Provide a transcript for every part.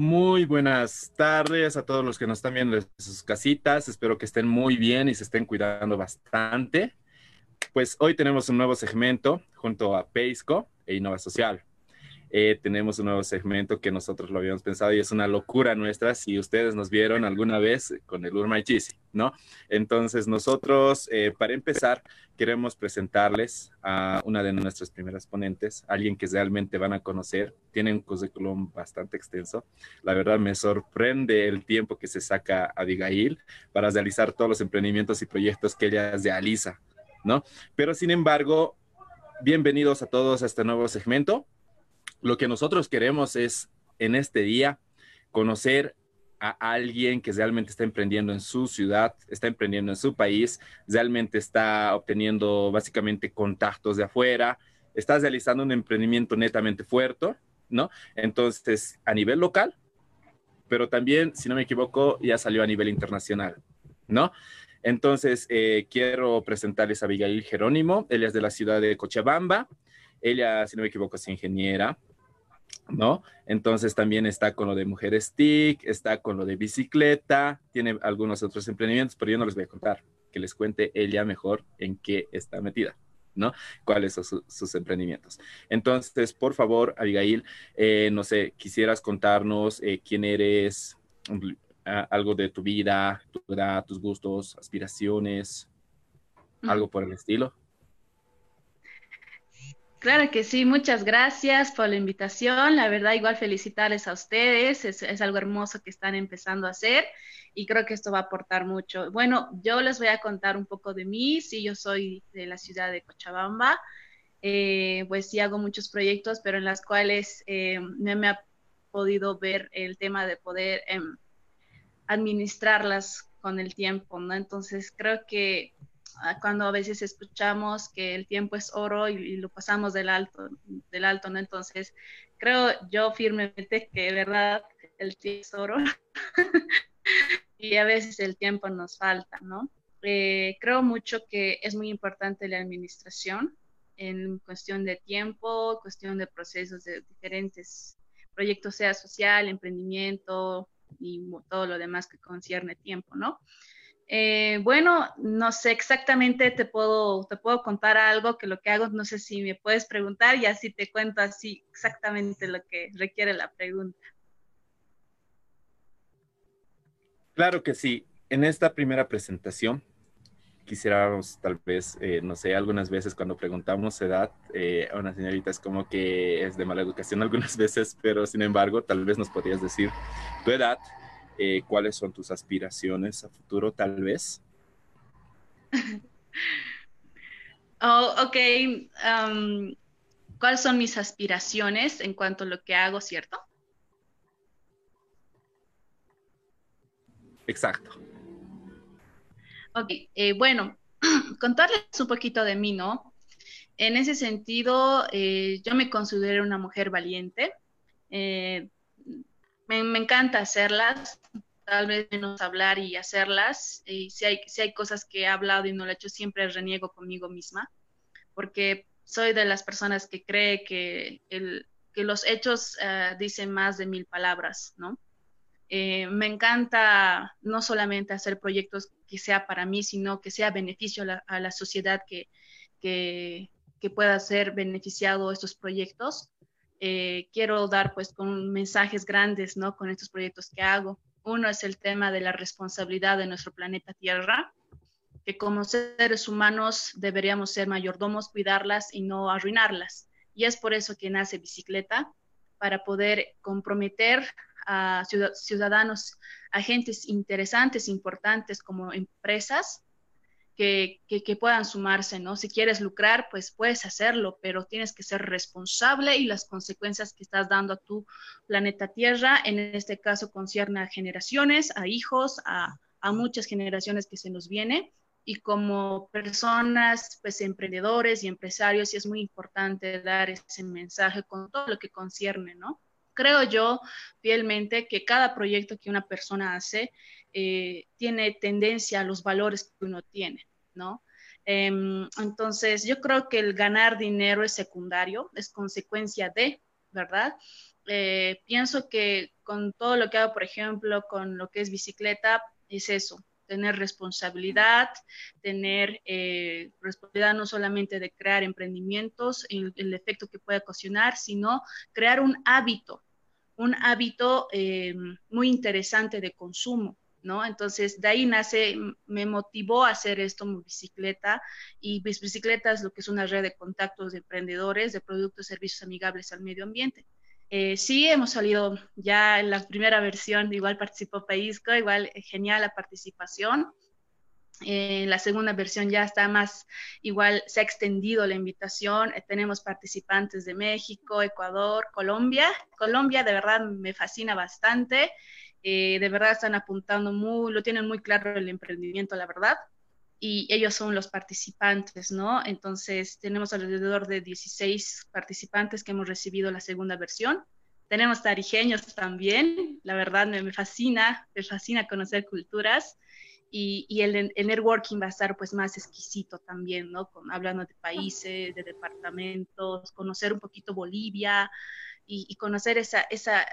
Muy buenas tardes a todos los que nos están viendo en sus casitas. Espero que estén muy bien y se estén cuidando bastante. Pues hoy tenemos un nuevo segmento junto a Peisco e Innova Social. Eh, tenemos un nuevo segmento que nosotros lo habíamos pensado y es una locura nuestra si ustedes nos vieron alguna vez con el Urma ¿no? Entonces nosotros, eh, para empezar, queremos presentarles a una de nuestras primeras ponentes, alguien que realmente van a conocer, tiene un currículum bastante extenso. La verdad me sorprende el tiempo que se saca Abigail para realizar todos los emprendimientos y proyectos que ella realiza, ¿no? Pero sin embargo, bienvenidos a todos a este nuevo segmento lo que nosotros queremos es en este día conocer a alguien que realmente está emprendiendo en su ciudad, está emprendiendo en su país, realmente está obteniendo básicamente contactos de afuera, está realizando un emprendimiento netamente fuerte, ¿no? Entonces, a nivel local, pero también, si no me equivoco, ya salió a nivel internacional, ¿no? Entonces, eh, quiero presentarles a Abigail Jerónimo, ella es de la ciudad de Cochabamba, ella, si no me equivoco, es ingeniera, ¿no? Entonces también está con lo de mujeres TIC, está con lo de bicicleta, tiene algunos otros emprendimientos, pero yo no les voy a contar, que les cuente ella mejor en qué está metida. ¿no? ¿Cuáles son sus emprendimientos? Entonces, por favor, Abigail, eh, no sé, quisieras contarnos eh, quién eres, algo de tu vida, tu edad, tus gustos, aspiraciones, algo por el estilo. Claro que sí, muchas gracias por la invitación. La verdad, igual felicitarles a ustedes. Es, algo hermoso que están empezando a hacer y creo que esto va a aportar mucho. Bueno, yo les voy a contar un poco de mí. Sí, yo soy de la ciudad de Cochabamba. Eh, pues sí hago muchos proyectos, pero en las cuales eh, me, ha podido ver el tema de poder em, administrarlas con el tiempo, ¿no? Entonces creo que cuando a veces escuchamos que el tiempo es oro y, lo pasamos del alto, del alto, ¿no? Entonces, creo yo firmemente que verdad el tiempo es oro y a veces el tiempo nos falta, ¿no? Eh, creo mucho que es muy importante la administración en cuestión de tiempo, cuestión de procesos de diferentes proyectos, sea social, emprendimiento y todo lo demás que concierne tiempo, ¿no? Eh, bueno, no sé exactamente, te puedo, te puedo contar algo que lo que hago, no sé si me puedes preguntar y así te cuento así exactamente lo que requiere la pregunta. Claro que sí. En esta primera presentación quisiéramos tal vez, eh, no sé, algunas veces cuando preguntamos edad eh, a una señorita es como que es de mala educación algunas veces, pero sin embargo, tal vez nos podrías decir tu edad eh, cuáles son tus aspiraciones a futuro, tal vez. oh, ok. Um, ¿Cuáles son mis aspiraciones en cuanto a lo que hago, cierto? Exacto. Ok, eh, bueno, contarles un poquito de mí, ¿no? En ese sentido, eh, yo me considero una mujer valiente me, encanta hacerlas, tal vez menos hablar y hacerlas. Y si hay, si hay cosas que he hablado y no lo he hecho, siempre reniego conmigo misma, porque soy de las personas que cree que, el, que los hechos eh, dicen más de mil palabras, ¿no? Eh, me encanta no solamente hacer proyectos que sea para mí, sino que sea beneficio a la, sociedad que, que, que, pueda ser beneficiado estos proyectos. Eh, quiero dar pues con mensajes grandes, ¿no? Con estos proyectos que hago. Uno es el tema de la responsabilidad de nuestro planeta Tierra, que como seres humanos deberíamos ser mayordomos, cuidarlas y no arruinarlas. Y es por eso que nace Bicicleta, para poder comprometer a ciudadanos, agentes interesantes, importantes como empresas, que, puedan sumarse, ¿no? Si quieres lucrar, pues puedes hacerlo, pero tienes que ser responsable y las consecuencias que estás dando a tu planeta Tierra, en este caso concierne a generaciones, a hijos, a, a muchas generaciones que se nos viene. Y como personas, pues emprendedores y empresarios, sí es muy importante dar ese mensaje con todo lo que concierne, ¿no? Creo yo fielmente que cada proyecto que una persona hace eh, tiene tendencia a los valores que uno tiene. ¿no? Em, entonces, yo creo que el ganar dinero es secundario, es consecuencia de, ¿verdad? Eh, pienso que con todo lo que hago, por ejemplo, con lo que es bicicleta, es eso, tener responsabilidad, tener eh, responsabilidad no solamente de crear emprendimientos, el, el, efecto que puede ocasionar, sino crear un hábito, un hábito eh, muy interesante de consumo. ¿No? Entonces, de ahí nace, me motivó a hacer esto, mi bicicleta, y bicicleta es lo que es una red de contactos de emprendedores de productos y servicios amigables al medio ambiente. Eh, sí, hemos salido ya en la primera versión, igual participó Paísco, igual eh, genial la participación. En la segunda versión ya está más, igual se ha extendido la invitación. Eh, tenemos participantes de México, Ecuador, Colombia. Colombia de verdad me fascina bastante. De verdad están apuntando muy, lo tienen muy claro el emprendimiento, la verdad y ellos son los participantes, ¿no? Entonces tenemos alrededor de 16 participantes que hemos recibido la segunda versión. Tenemos tarijeños también, la verdad me, fascina, me fascina conocer culturas y, y el, el, networking va a estar pues más exquisito también, ¿no? Con, hablando de países, de departamentos, conocer un poquito Bolivia y, y conocer esa, esa,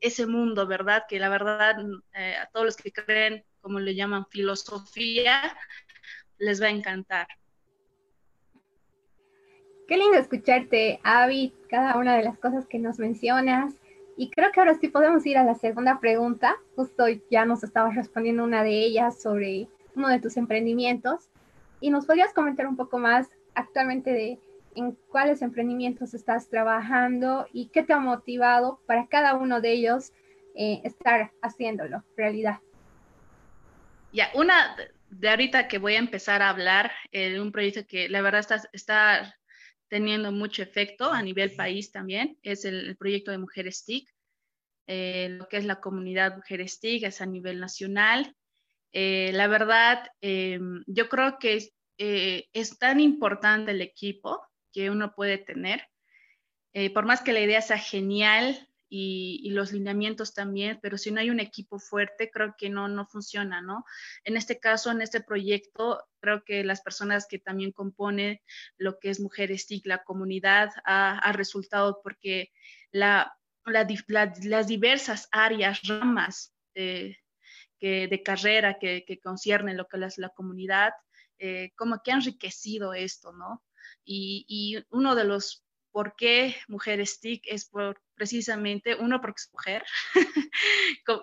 ese mundo, ¿verdad? Que la verdad eh, a todos los que creen, como le llaman, filosofía, les va a encantar. Qué lindo escucharte, Avi, cada una de las cosas que nos mencionas. Y creo que ahora sí podemos ir a la segunda pregunta. Justo ya nos estabas respondiendo una de ellas sobre uno de tus emprendimientos. Y nos podrías comentar un poco más actualmente de en cuáles emprendimientos estás trabajando y qué te ha motivado para cada uno de ellos eh, estar haciéndolo realidad. Ya, una de ahorita que voy a empezar a hablar de un proyecto que la verdad está, está teniendo mucho efecto a nivel país también, es el, proyecto de Mujeres TIC, eh, lo que es la comunidad Mujeres TIC, es a nivel nacional. Eh, la verdad, eh, yo creo que es, es, tan importante el equipo que uno puede tener. por más que la idea sea genial, y, los lineamientos también, pero si no hay un equipo fuerte, creo que no, no funciona, ¿no? En este caso, en este proyecto, creo que las personas que también componen lo que es Mujeres TIC, la comunidad, ha, resultado porque la, las diversas áreas, ramas de, carrera que, conciernen lo que es la comunidad, eh, como que han enriquecido esto, ¿no? Y, uno de los por qué Mujeres TIC es por precisamente, uno, porque es mujer,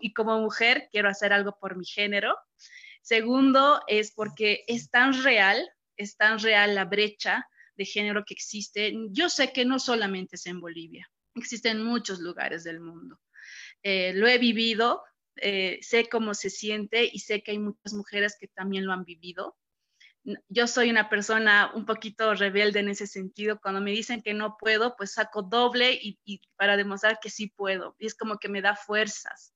y como mujer quiero hacer algo por mi género. Segundo, es porque es tan real, es tan real la brecha de género que existe. Yo sé que no solamente es en Bolivia, existe en muchos lugares del mundo. Eh, lo he vivido, eh, sé cómo se siente y sé que hay muchas mujeres que también lo han vivido yo soy una persona un poquito rebelde en ese sentido. Cuando me dicen que no puedo, pues saco doble y, para demostrar que sí puedo. Y es como que me da fuerzas.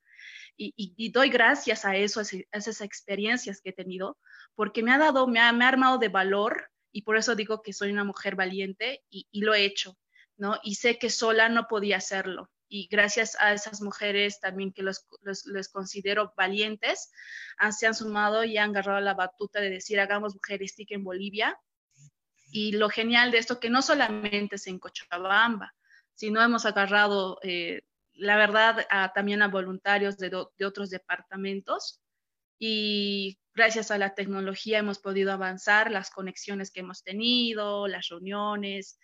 Y, doy gracias a eso, a, esas experiencias que he tenido, porque me ha dado, me ha, armado de valor y por eso digo que soy una mujer valiente y, y lo he hecho, ¿no? Y sé que sola no podía hacerlo y gracias a esas mujeres también que los, les considero valientes, han, se han sumado y han agarrado la batuta de decir hagamos mujeres TIC en Bolivia. Y lo genial de esto que no solamente es en Cochabamba, sino hemos agarrado, eh, la verdad, también a voluntarios de, de otros departamentos y gracias a la tecnología hemos podido avanzar las conexiones que hemos tenido, las reuniones,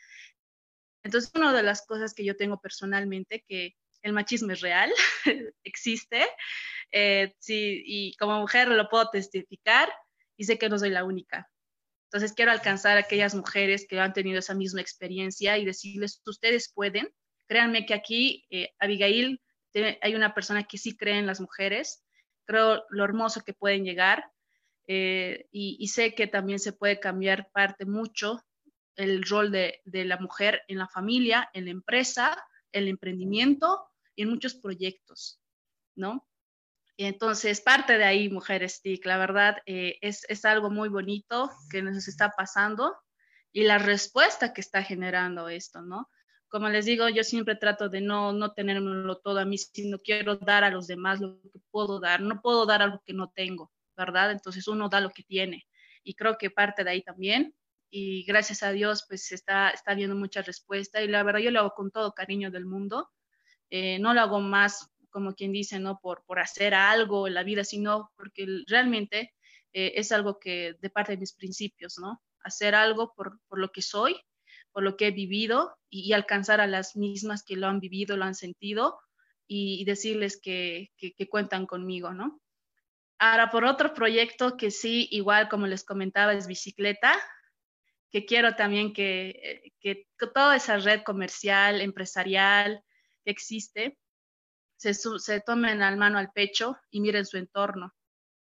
entonces, una de las cosas que yo tengo personalmente, que el machismo es real, existe, eh, sí, y como mujer lo puedo testificar y sé que no soy la única. Entonces, quiero alcanzar a aquellas mujeres que han tenido esa misma experiencia y decirles, ustedes pueden. Créanme que aquí, eh, Abigail, hay una persona que sí cree en las mujeres, creo lo hermoso que pueden llegar eh, y, y, sé que también se puede cambiar parte mucho el rol de, la mujer en la familia, en la empresa, el emprendimiento y en muchos proyectos, ¿no? entonces, parte de ahí, Mujeres TIC, la verdad, eh, es, algo muy bonito que nos está pasando y la respuesta que está generando esto, ¿no? Como les digo, yo siempre trato de no, no tenérmelo todo a mí, sino quiero dar a los demás lo que puedo dar. No puedo dar algo que no tengo, ¿verdad? Entonces uno da lo que tiene. Y creo que parte de ahí también y gracias a Dios pues está, está viendo mucha respuesta y la verdad yo lo hago con todo cariño del mundo. Eh, no lo hago más como quien dice, ¿no? Por, por hacer algo en la vida, sino porque realmente eh, es algo que de parte de mis principios, ¿no? Hacer algo por, por lo que soy, por lo que he vivido y, alcanzar a las mismas que lo han vivido, lo han sentido y, decirles que, que, que, cuentan conmigo, ¿no? Ahora, por otro proyecto que sí, igual como les comentaba, es bicicleta, que quiero también que, eh, que toda esa red comercial, empresarial que existe, se, se tomen al mano al pecho y miren su entorno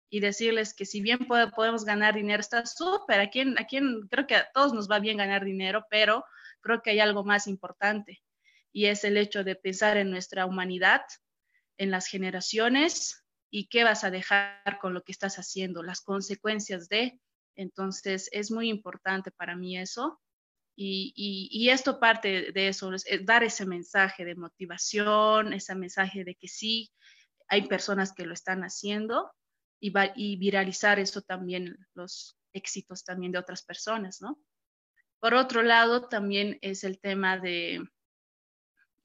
y decirles que si bien podemos ganar dinero, está súper, aquí, aquí creo que a todos nos va bien ganar dinero, pero creo que hay algo más importante y es el hecho de pensar en nuestra humanidad, en las generaciones y qué vas a dejar con lo que estás haciendo, las consecuencias de. Entonces, es muy importante para mí eso. Y, esto parte de eso, es dar ese mensaje de motivación, ese mensaje de que sí, hay personas que lo están haciendo y, y viralizar eso también, los éxitos también de otras personas, ¿no? Por otro lado, también es el tema de,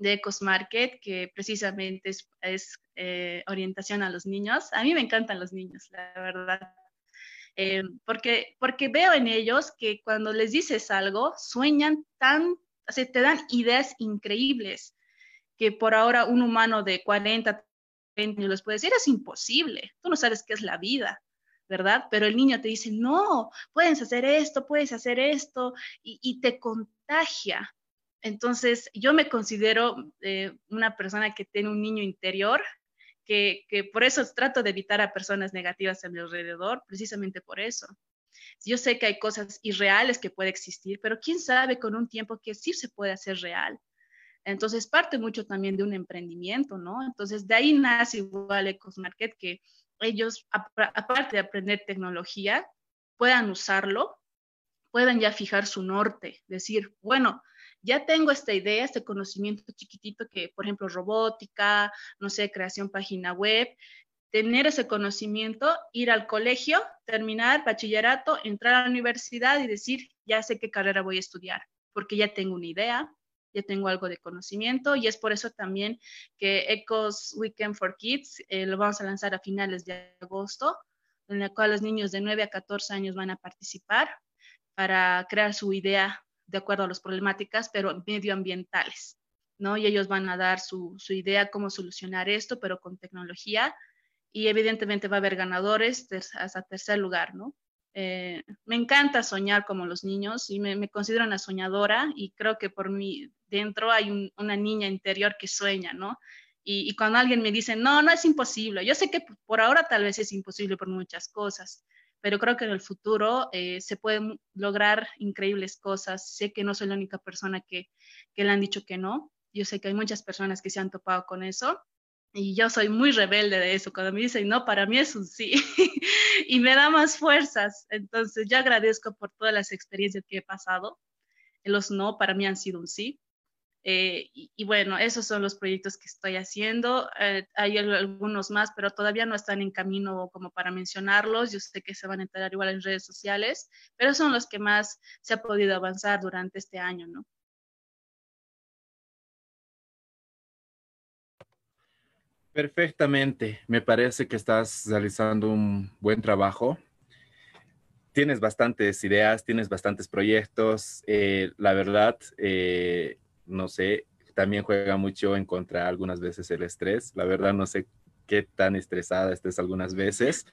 de Ecos Market, que precisamente es, eh, orientación a los niños. A mí me encantan los niños, la verdad. Eh, porque, porque veo en ellos que cuando les dices algo, sueñan tan, o te dan ideas increíbles que por ahora un humano de 40, 20 años les puede decir, es imposible, tú no sabes qué es la vida, ¿verdad? Pero el niño te dice, no, puedes hacer esto, puedes hacer esto, y, y te contagia. Entonces, yo me considero eh, una persona que tiene un niño interior que, por eso trato de evitar a personas negativas a mi alrededor, precisamente por eso. Yo sé que hay cosas irreales que puede existir, pero quién sabe con un tiempo que sí se puede hacer real. Entonces, parte mucho también de un emprendimiento, ¿no? Entonces, de ahí nace igual EcosMarket, que ellos, aparte de aprender tecnología, puedan usarlo, puedan ya fijar su norte, decir, bueno, ya tengo esta idea, este conocimiento chiquitito que, por ejemplo, robótica, no sé, creación página web, tener ese conocimiento, ir al colegio, terminar bachillerato, entrar a la universidad y decir, ya sé qué carrera voy a estudiar, porque ya tengo una idea, ya tengo algo de conocimiento y es por eso también que Ecos Weekend for Kids eh, lo vamos a lanzar a finales de agosto, en la cual los niños de 9 a 14 años van a participar para crear su idea de acuerdo a las problemáticas, pero medioambientales, ¿no? Y ellos van a dar su, su idea cómo solucionar esto, pero con tecnología. Y evidentemente va a haber ganadores hasta tercer lugar, ¿no? Eh, me encanta soñar como los niños y me, considero una soñadora y creo que por mí dentro hay una niña interior que sueña, ¿no? Y, y, cuando alguien me dice, no, no es imposible, yo sé que por ahora tal vez es imposible por muchas cosas, pero creo que en el futuro eh, se pueden lograr increíbles cosas. Sé que no soy la única persona que, que le han dicho que no. Yo sé que hay muchas personas que se han topado con eso y yo soy muy rebelde de eso. Cuando me dicen no, para mí es un sí y me da más fuerzas. Entonces, yo agradezco por todas las experiencias que he pasado. Los no para mí han sido un sí. Eh, y, bueno, esos son los proyectos que estoy haciendo. Eh, hay algunos más, pero todavía no están en camino como para mencionarlos. Yo sé que se van a enterar igual en redes sociales, pero son los que más se ha podido avanzar durante este año, ¿no? Perfectamente. Me parece que estás realizando un buen trabajo. Tienes bastantes ideas, tienes bastantes proyectos. Eh, la verdad, no sé, también juega mucho en contra algunas veces el estrés. La verdad no sé qué tan estresada estés algunas veces,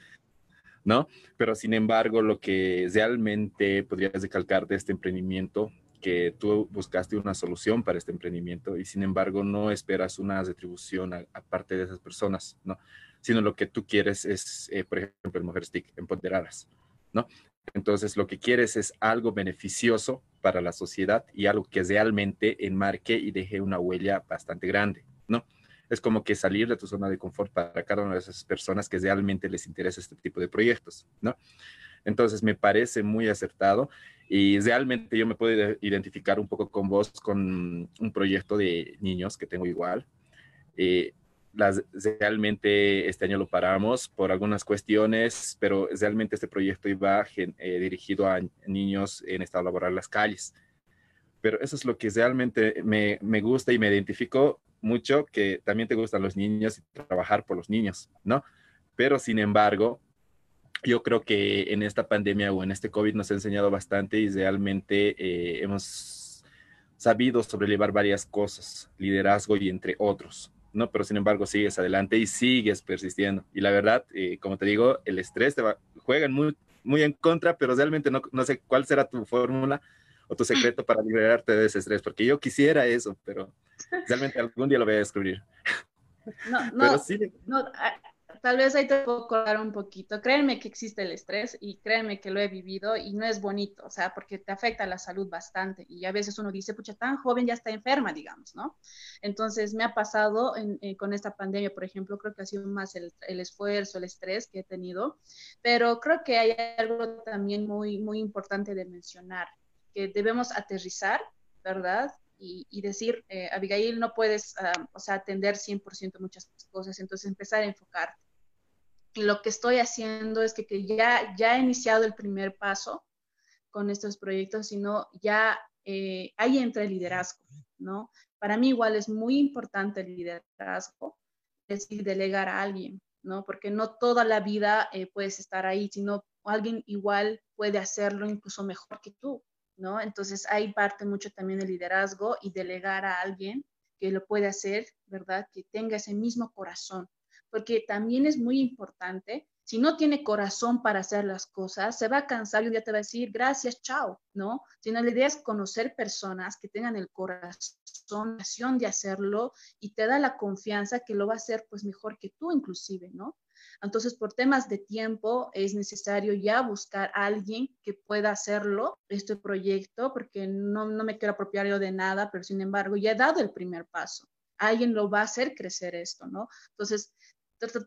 ¿no? Pero sin embargo, lo que realmente podrías recalcar de este emprendimiento, que tú buscaste una solución para este emprendimiento y sin embargo no esperas una retribución aparte de esas personas, ¿no? Sino lo que tú quieres es, eh, por ejemplo, el Mujer Stick, empoderadas, ¿no? Entonces, lo que quieres es algo beneficioso para la sociedad y algo que realmente enmarque y deje una huella bastante grande, ¿no? Es como que salir de tu zona de confort para cada una de esas personas que realmente les interesa este tipo de proyectos, ¿no? Entonces, me parece muy acertado y realmente yo me puedo identificar un poco con vos con un proyecto de niños que tengo igual. Eh, las, realmente este año lo paramos por algunas cuestiones, pero realmente este proyecto iba eh, dirigido a niños en estado laboral en las calles. Pero eso es lo que realmente me, me gusta y me identifico mucho, que también te gustan los niños y trabajar por los niños, ¿no? Pero sin embargo, yo creo que en esta pandemia o en este COVID nos ha enseñado bastante y realmente eh, hemos sabido sobrellevar varias cosas, liderazgo y entre otros, ¿no? Pero sin embargo sigues adelante y sigues persistiendo. Y la verdad, eh, como te digo, el estrés te va, juegan muy, muy en contra, pero realmente no, no sé cuál será tu fórmula o tu secreto para liberarte de ese estrés, porque yo quisiera eso, pero realmente algún día lo voy a descubrir. No, no, no tal vez ahí te puedo colar un poquito. Créanme que existe el estrés y créanme que lo he vivido y no es bonito, o sea, porque te afecta la salud bastante y a veces uno dice, pucha, tan joven ya está enferma, digamos, ¿no? Entonces me ha pasado eh, con esta pandemia, por ejemplo, creo que ha sido más el, el, esfuerzo, el estrés que he tenido, pero creo que hay algo también muy, muy importante de mencionar, que debemos aterrizar, ¿verdad? y, decir, eh, Abigail, no puedes, ah, o sea, atender 100% muchas cosas, entonces empezar a enfocarte. Lo que estoy haciendo es que, que, ya, ya he iniciado el primer paso con estos proyectos, sino ya eh, hay entre liderazgo, ¿no? Para mí igual es muy importante el liderazgo, es decir, delegar a alguien, ¿no? Porque no toda la vida eh, puedes estar ahí, sino alguien igual puede hacerlo incluso mejor que tú, ¿no? Entonces hay parte mucho también de liderazgo y delegar a alguien que lo puede hacer, ¿verdad? Que tenga ese mismo corazón, porque también es muy importante, si no tiene corazón para hacer las cosas, se va a cansar y un día te va a decir, gracias, chao, ¿no? Sino la idea es conocer personas que tengan el corazón, de hacerlo y te da la confianza que lo va a hacer pues mejor que tú inclusive, ¿no? Entonces, por temas de tiempo, es necesario ya buscar a alguien que pueda hacerlo, este proyecto, porque no, no me quiero apropiar yo de nada, pero sin embargo, ya he dado el primer paso. Alguien lo va a hacer crecer esto, ¿no? Entonces,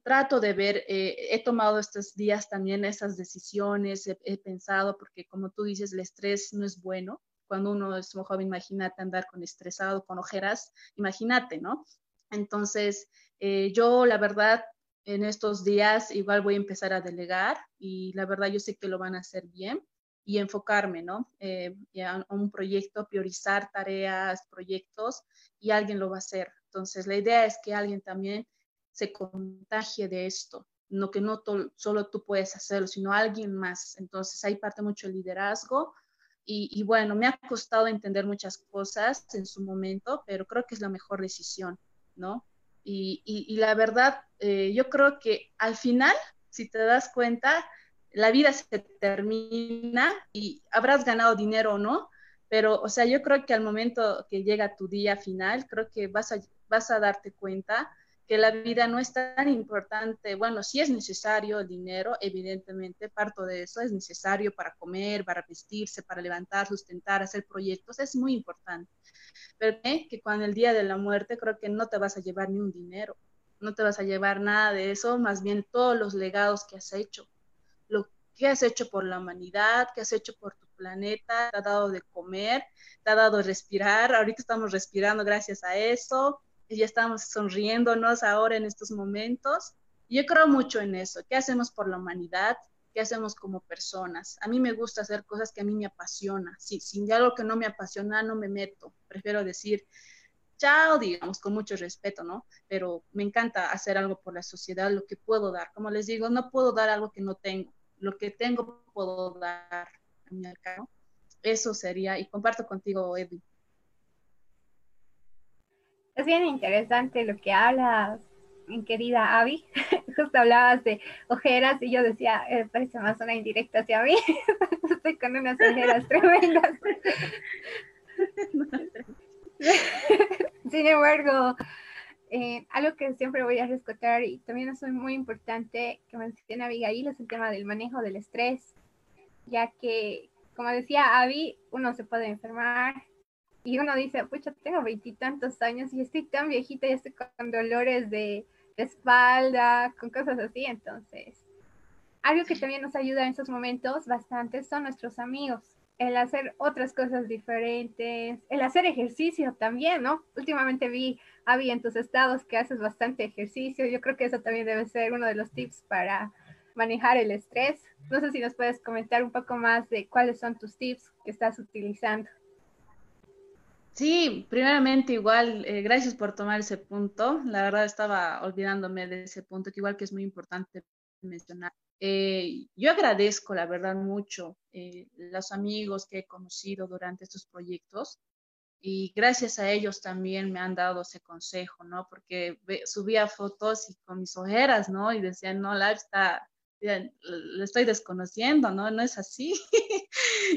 trato de ver, eh, he tomado estos días también esas decisiones, he, pensado, porque como tú dices, el estrés no es bueno. Cuando uno es un joven, imagínate andar con estresado, con ojeras, imagínate, ¿no? Entonces, eh, yo la verdad en estos días igual voy a empezar a delegar y la verdad yo sé que lo van a hacer bien y enfocarme, ¿no? Eh, a un proyecto, priorizar tareas, proyectos y alguien lo va a hacer. Entonces, la idea es que alguien también se contagie de esto, no que no solo tú puedes hacerlo, sino alguien más. Entonces, ahí parte mucho el liderazgo. Y, y, bueno, me ha costado entender muchas cosas en su momento, pero creo que es la mejor decisión, ¿no? Y, la verdad, eh, yo creo que al final, si te das cuenta, la vida se termina y habrás ganado dinero o no, pero, o sea, yo creo que al momento que llega tu día final, creo que vas a, vas a darte cuenta que la vida no es tan importante. Bueno, sí es necesario el dinero, evidentemente, parto de eso, es necesario para comer, para vestirse, para levantar, sustentar, hacer proyectos, es muy importante. Pero que cuando el día de la muerte creo que no te vas a llevar ni un dinero, no te vas a llevar nada de eso, más bien todos los legados que has hecho, lo que has hecho por la humanidad, que has hecho por tu planeta, te ha dado de comer, te ha dado de respirar, ahorita estamos respirando gracias a eso, ya estamos sonriéndonos ahora en estos momentos. Yo creo mucho en eso. ¿Qué hacemos por la humanidad? ¿Qué hacemos como personas? A mí me gusta hacer cosas que a mí me apasiona. Si, sin algo que no me apasiona, no me meto. Prefiero decir, chao, digamos, con mucho respeto, ¿no? Pero me encanta hacer algo por la sociedad, lo que puedo dar. Como les digo, no puedo dar algo que no tengo. Lo que tengo puedo dar a mi. Eso sería, y comparto contigo, Edwin. Es bien interesante lo que hablas, mi querida Avi. Justo hablabas de ojeras y yo decía, eh, parece más una indirecta hacia mí. Estoy con unas ojeras tremendas. Sin embargo, eh, algo que siempre voy a rescatar y también es muy importante que menciona Abigail es el tema del manejo del estrés, ya que, como decía Avi, uno se puede enfermar, y uno dice, pucha, tengo veintitantos años y estoy tan viejita y estoy con dolores de, espalda, con cosas así. Entonces, algo que también nos ayuda en esos momentos bastante son nuestros amigos. el hacer otras cosas diferentes, el hacer ejercicio también, ¿no? Últimamente vi, Avi, en tus estados que haces bastante ejercicio. Yo creo que eso también debe ser uno de los tips para manejar el estrés. No sé si nos puedes comentar un poco más de cuáles son tus tips que estás utilizando. Sí, primeramente igual, eh, gracias por tomar ese punto. La verdad estaba olvidándome de ese punto, que igual que es muy importante mencionar. Eh, yo agradezco, la verdad, mucho eh, los amigos que he conocido durante estos proyectos y gracias a ellos también me han dado ese consejo, ¿no? Porque subía fotos y con mis ojeras, ¿no? Y decían, no, la está, le estoy desconociendo, ¿no? No es así.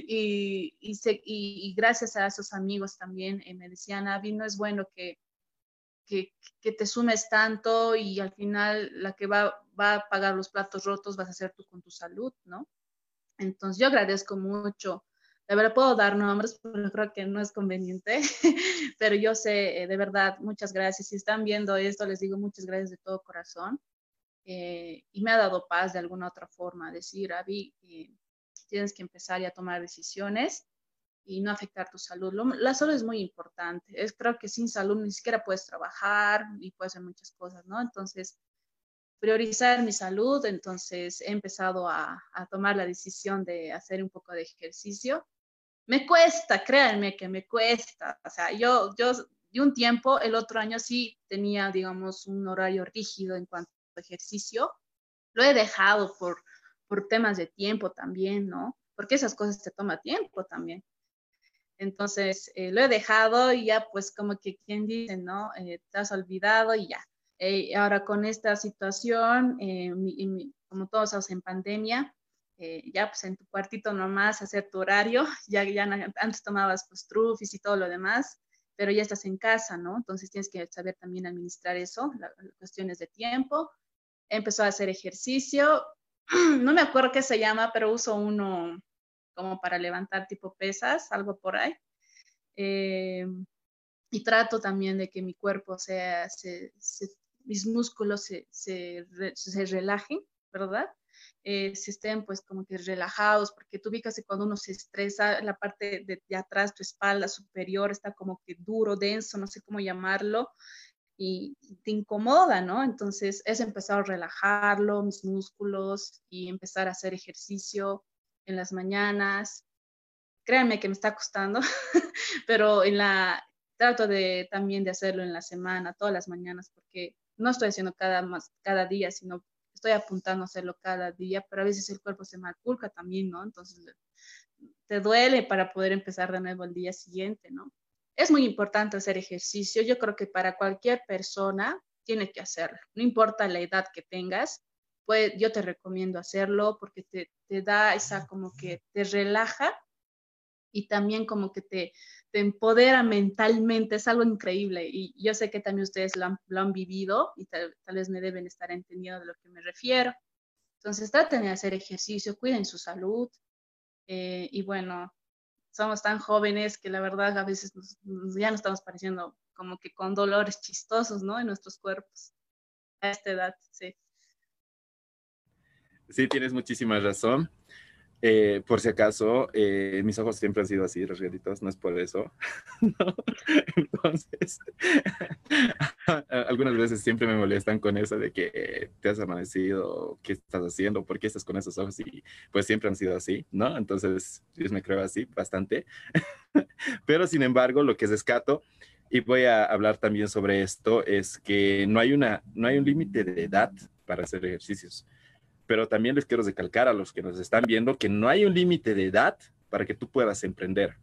y, y, y, gracias a esos amigos también eh, me decían, Avi, no es bueno que, que, que, te sumes tanto y al final la que va, va a pagar los platos rotos vas a ser tú con tu salud, ¿no? Entonces yo agradezco mucho. De verdad puedo dar nombres, pero creo que no es conveniente, pero yo sé, eh, de verdad, muchas gracias. Si están viendo esto, les digo muchas gracias de todo corazón. Eh, y me ha dado paz de alguna otra forma, decir, Avi, eh, tienes que empezar ya a tomar decisiones y no afectar tu salud. la salud es muy importante. Es, creo que sin salud ni siquiera puedes trabajar y puedes hacer muchas cosas, ¿no? Entonces, priorizar mi salud, entonces he empezado a, a, tomar la decisión de hacer un poco de ejercicio. Me cuesta, créanme que me cuesta. O sea, yo, yo de un tiempo, el otro año sí tenía, digamos, un horario rígido en cuanto ejercicio, lo he dejado por, por temas de tiempo también, ¿no? Porque esas cosas te toma tiempo también. Entonces, eh, lo he dejado y ya pues como que quien dice, ¿no? Eh, te has olvidado y ya. Eh, ahora con esta situación, como todos estamos en pandemia, ya pues en tu cuartito nomás hacer tu horario, ya, ya antes tomabas pues trufis y todo lo demás, pero ya estás en casa, ¿no? Entonces tienes que saber también administrar eso, las cuestiones de tiempo, empezó a hacer ejercicio. No me acuerdo qué se llama, pero uso uno como para levantar tipo pesas, algo por ahí. Eh, y trato también de que mi cuerpo sea, mis músculos se, se, se relajen, ¿verdad? Eh, se estén pues como que relajados, porque tú ubicas que cuando uno se estresa, la parte de, de, atrás, tu espalda superior está como que duro, denso, no sé cómo llamarlo, y te incomoda, ¿no? Entonces es empezar a relajarlo, mis músculos y empezar a hacer ejercicio en las mañanas. Créanme que me está costando, pero en la trato de también de hacerlo en la semana, todas las mañanas, porque no estoy haciendo cada, cada día, sino estoy apuntando a hacerlo cada día, pero a veces el cuerpo se malculca también, ¿no? Entonces te duele para poder empezar de nuevo el día siguiente, ¿no? Es muy importante hacer ejercicio. Yo creo que para cualquier persona tiene que hacerlo. No importa la edad que tengas, pues yo te recomiendo hacerlo porque te, te da esa como que te relaja y también como que te, te empodera mentalmente. Es algo increíble y yo sé que también ustedes lo han, vivido y tal, tal, vez me deben estar entendiendo de lo que me refiero. Entonces traten de hacer ejercicio, cuiden su salud eh, y bueno, somos tan jóvenes que la verdad a veces ya nos estamos pareciendo como que con dolores chistosos, ¿no? En nuestros cuerpos a esta edad, sí. Sí, tienes muchísima razón. Eh, por si acaso, eh, mis ojos siempre han sido así, rasgaditos, no es por eso. Entonces, algunas veces siempre me molestan con eso de que te has amanecido, qué estás haciendo, por qué estás con esos ojos y pues siempre han sido así, ¿no? Entonces, Dios me creo así bastante. Pero sin embargo, lo que es escato, y voy a hablar también sobre esto, es que no hay, una, no hay un límite de edad para hacer ejercicios pero también les quiero recalcar a los que nos están viendo que no hay un límite de edad para que tú puedas emprender.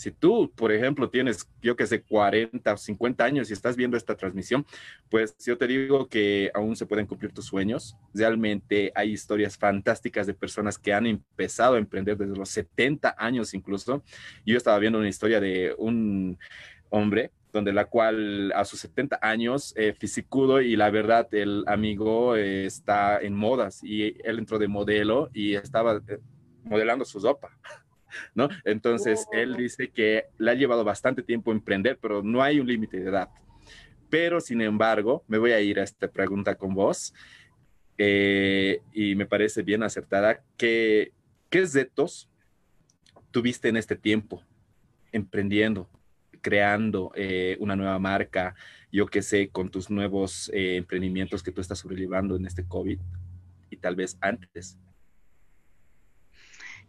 Si tú, por ejemplo, tienes, yo que sé, 40 o 50 años y estás viendo esta transmisión, pues yo te digo que aún se pueden cumplir tus sueños. Realmente hay historias fantásticas de personas que han empezado a emprender desde los 70 años incluso. Yo estaba viendo una historia de un hombre donde la cual a sus 70 años, eh, fisicudo y la verdad, el amigo eh, está en modas y él entró de modelo y estaba eh, modelando su ropa, ¿no? Entonces, él oh. dice que le ha llevado bastante tiempo emprender, pero no hay un límite de edad. Pero, sin embargo, me voy a ir a esta pregunta con vos y me parece bien acertada. ¿Qué, qué retos tuviste en este tiempo, emprendiendo, creando eh, una nueva marca, yo qué sé, con tus nuevos eh, emprendimientos que tú estás sobrellevando en este COVID y tal vez antes?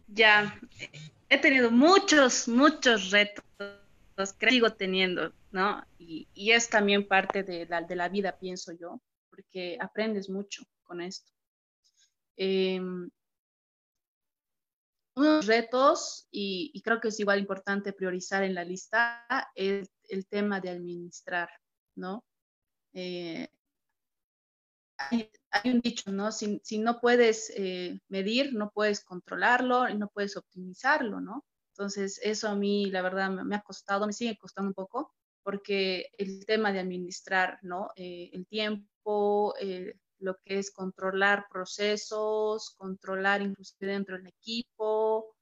Ya, he tenido muchos, muchos retos, que sigo teniendo, ¿no? Y, es también parte de la, de la, vida, pienso yo, porque aprendes mucho con esto. Em, unos retos, y, creo que es igual importante priorizar en la lista, es el tema de administrar, ¿no? Eh, hay, un dicho, ¿no? Si, no puedes eh, medir, no puedes controlarlo y no puedes optimizarlo, ¿no? Entonces, eso a mí, la verdad, me, ha costado, me sigue costando un poco, porque el tema de administrar, ¿no? Eh, el tiempo, lo que es controlar procesos, controlar inclusive dentro del equipo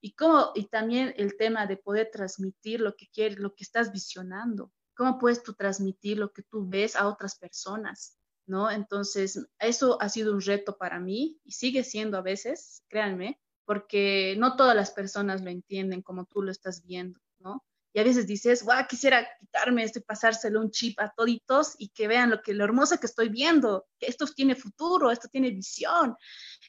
y, cómo, y también el tema de poder transmitir lo que quieres, lo que estás visionando. ¿Cómo puedes tú transmitir lo que tú ves a otras personas? ¿No? Entonces, eso ha sido un reto para mí y sigue siendo a veces, créanme, porque no todas las personas lo entienden como tú lo estás viendo, ¿no? Y a veces dices, guau, quisiera quitarme esto y pasárselo un chip a toditos y que vean lo que lo hermoso que estoy viendo, que esto tiene futuro, esto tiene visión.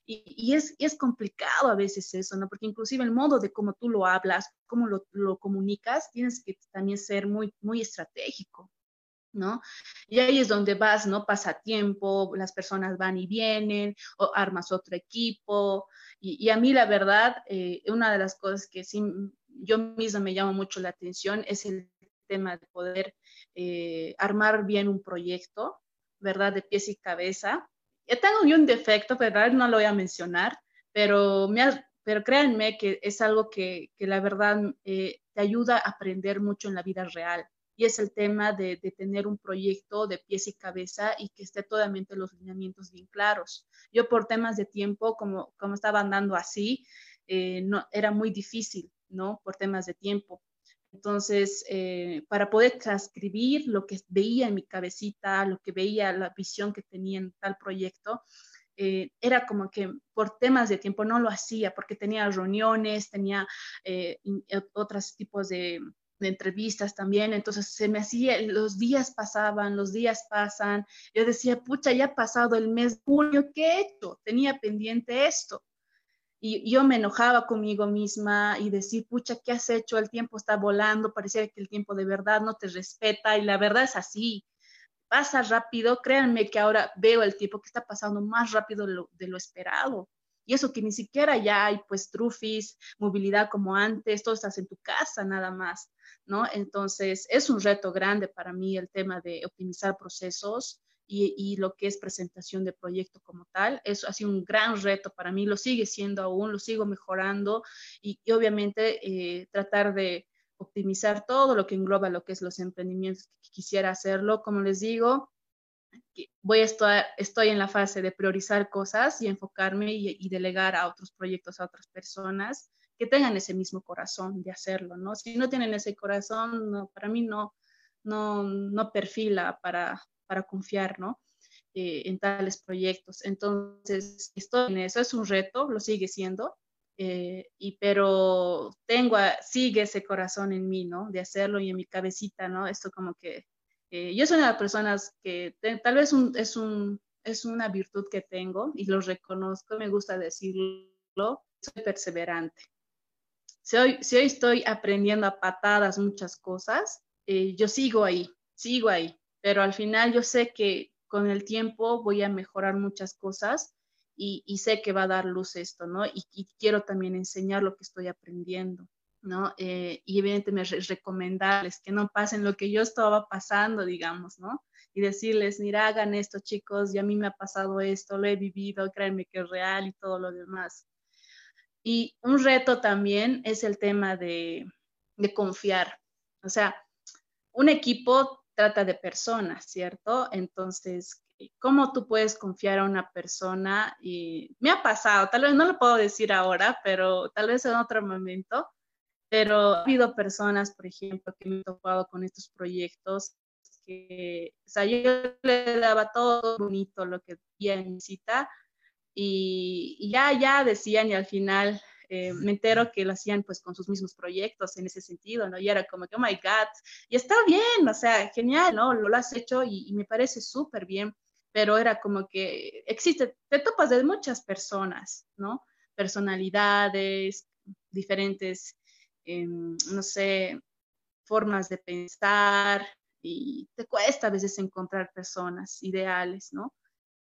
Y, y es, es complicado a veces eso, ¿no? Porque inclusive el modo de cómo tú lo hablas, cómo lo, lo comunicas, tienes que también ser muy, muy estratégico. ¿no? Y ahí es donde vas, ¿no? Pasa tiempo, las personas van y vienen, o armas otro equipo. Y, y a mí, la verdad, eh, una de las cosas que sí yo misma me llama mucho la atención es el tema de poder eh, armar bien un proyecto, ¿verdad? De pies y cabeza. Yo tengo un defecto, ¿verdad? No lo voy a mencionar, pero, me pero créanme que es algo que, que la verdad eh, te ayuda a aprender mucho en la vida real. Y es el tema de, de, tener un proyecto de pies y cabeza y que esté totalmente los lineamientos bien claros. Yo por temas de tiempo, como, como estaba andando así, eh, no, era muy difícil ¿no? Por temas de tiempo. Entonces, eh, para poder transcribir lo que veía en mi cabecita, lo que veía, la visión que tenía en tal proyecto, eh, era como que por temas de tiempo no lo hacía, porque tenía reuniones, tenía eh, otros tipos de, de, entrevistas también, entonces se me hacía, los días pasaban, los días pasan, yo decía, pucha, ya ha pasado el mes de junio, ¿qué he hecho? Tenía pendiente esto. Y yo me enojaba conmigo misma y decir, pucha, ¿qué has hecho? El tiempo está volando, parecía que el tiempo de verdad no te respeta y la verdad es así. Pasa rápido, créanme que ahora veo el tiempo que está pasando más rápido de lo, esperado. Y eso que ni siquiera ya hay pues trufis, movilidad como antes, todo estás en tu casa nada más, ¿no? Entonces es un reto grande para mí el tema de optimizar procesos, y, lo que es presentación de proyecto como tal. Eso ha sido un gran reto para mí, lo sigue siendo aún, lo sigo mejorando y, obviamente eh, tratar de optimizar todo lo que engloba lo que es los emprendimientos que quisiera hacerlo. Como les digo, voy a estar, estoy en la fase de priorizar cosas y enfocarme y, delegar a otros proyectos, a otras personas que tengan ese mismo corazón de hacerlo, ¿no? Si no tienen ese corazón, no, para mí no, no, no perfila para, para confiar, ¿no? Eh, en tales proyectos. Entonces, esto en eso, es un reto, lo sigue siendo, eh, y, pero tengo, sigue ese corazón en mí, ¿no? De hacerlo y en mi cabecita, ¿no? Esto como que, eh, yo soy una de las personas que tal vez es, un, es una virtud que tengo y lo reconozco, me gusta decirlo, soy perseverante. Si hoy, si hoy estoy aprendiendo a patadas muchas cosas, yo sigo ahí, sigo ahí pero al final yo sé que con el tiempo voy a mejorar muchas cosas y, sé que va a dar luz esto, ¿no? Y, quiero también enseñar lo que estoy aprendiendo, ¿no? Eh, y evidentemente recomendarles que no pasen lo que yo estaba pasando, digamos, ¿no? Y decirles, mira, hagan esto, chicos, y a mí me ha pasado esto, lo he vivido, créanme que es real y todo lo demás. Y un reto también es el tema de, de confiar. O sea, un equipo trata de personas, ¿cierto? Entonces, ¿cómo tú puedes confiar a una persona? Y me ha pasado, tal vez no lo puedo decir ahora, pero tal vez en otro momento, pero ha habido personas, por ejemplo, que me han tocado con estos proyectos que, o sea, yo le daba todo bonito lo que decía en cita y, ya, ya decían y al final eh, me entero que lo hacían pues con sus mismos proyectos en ese sentido, ¿no? Y era como que, oh my God, y está bien, o sea, genial, ¿no? Lo, lo has hecho y, y me parece súper bien, pero era como que existe, te topas de muchas personas, ¿no? Personalidades, diferentes, eh, no sé, formas de pensar y te cuesta a veces encontrar personas ideales, ¿no?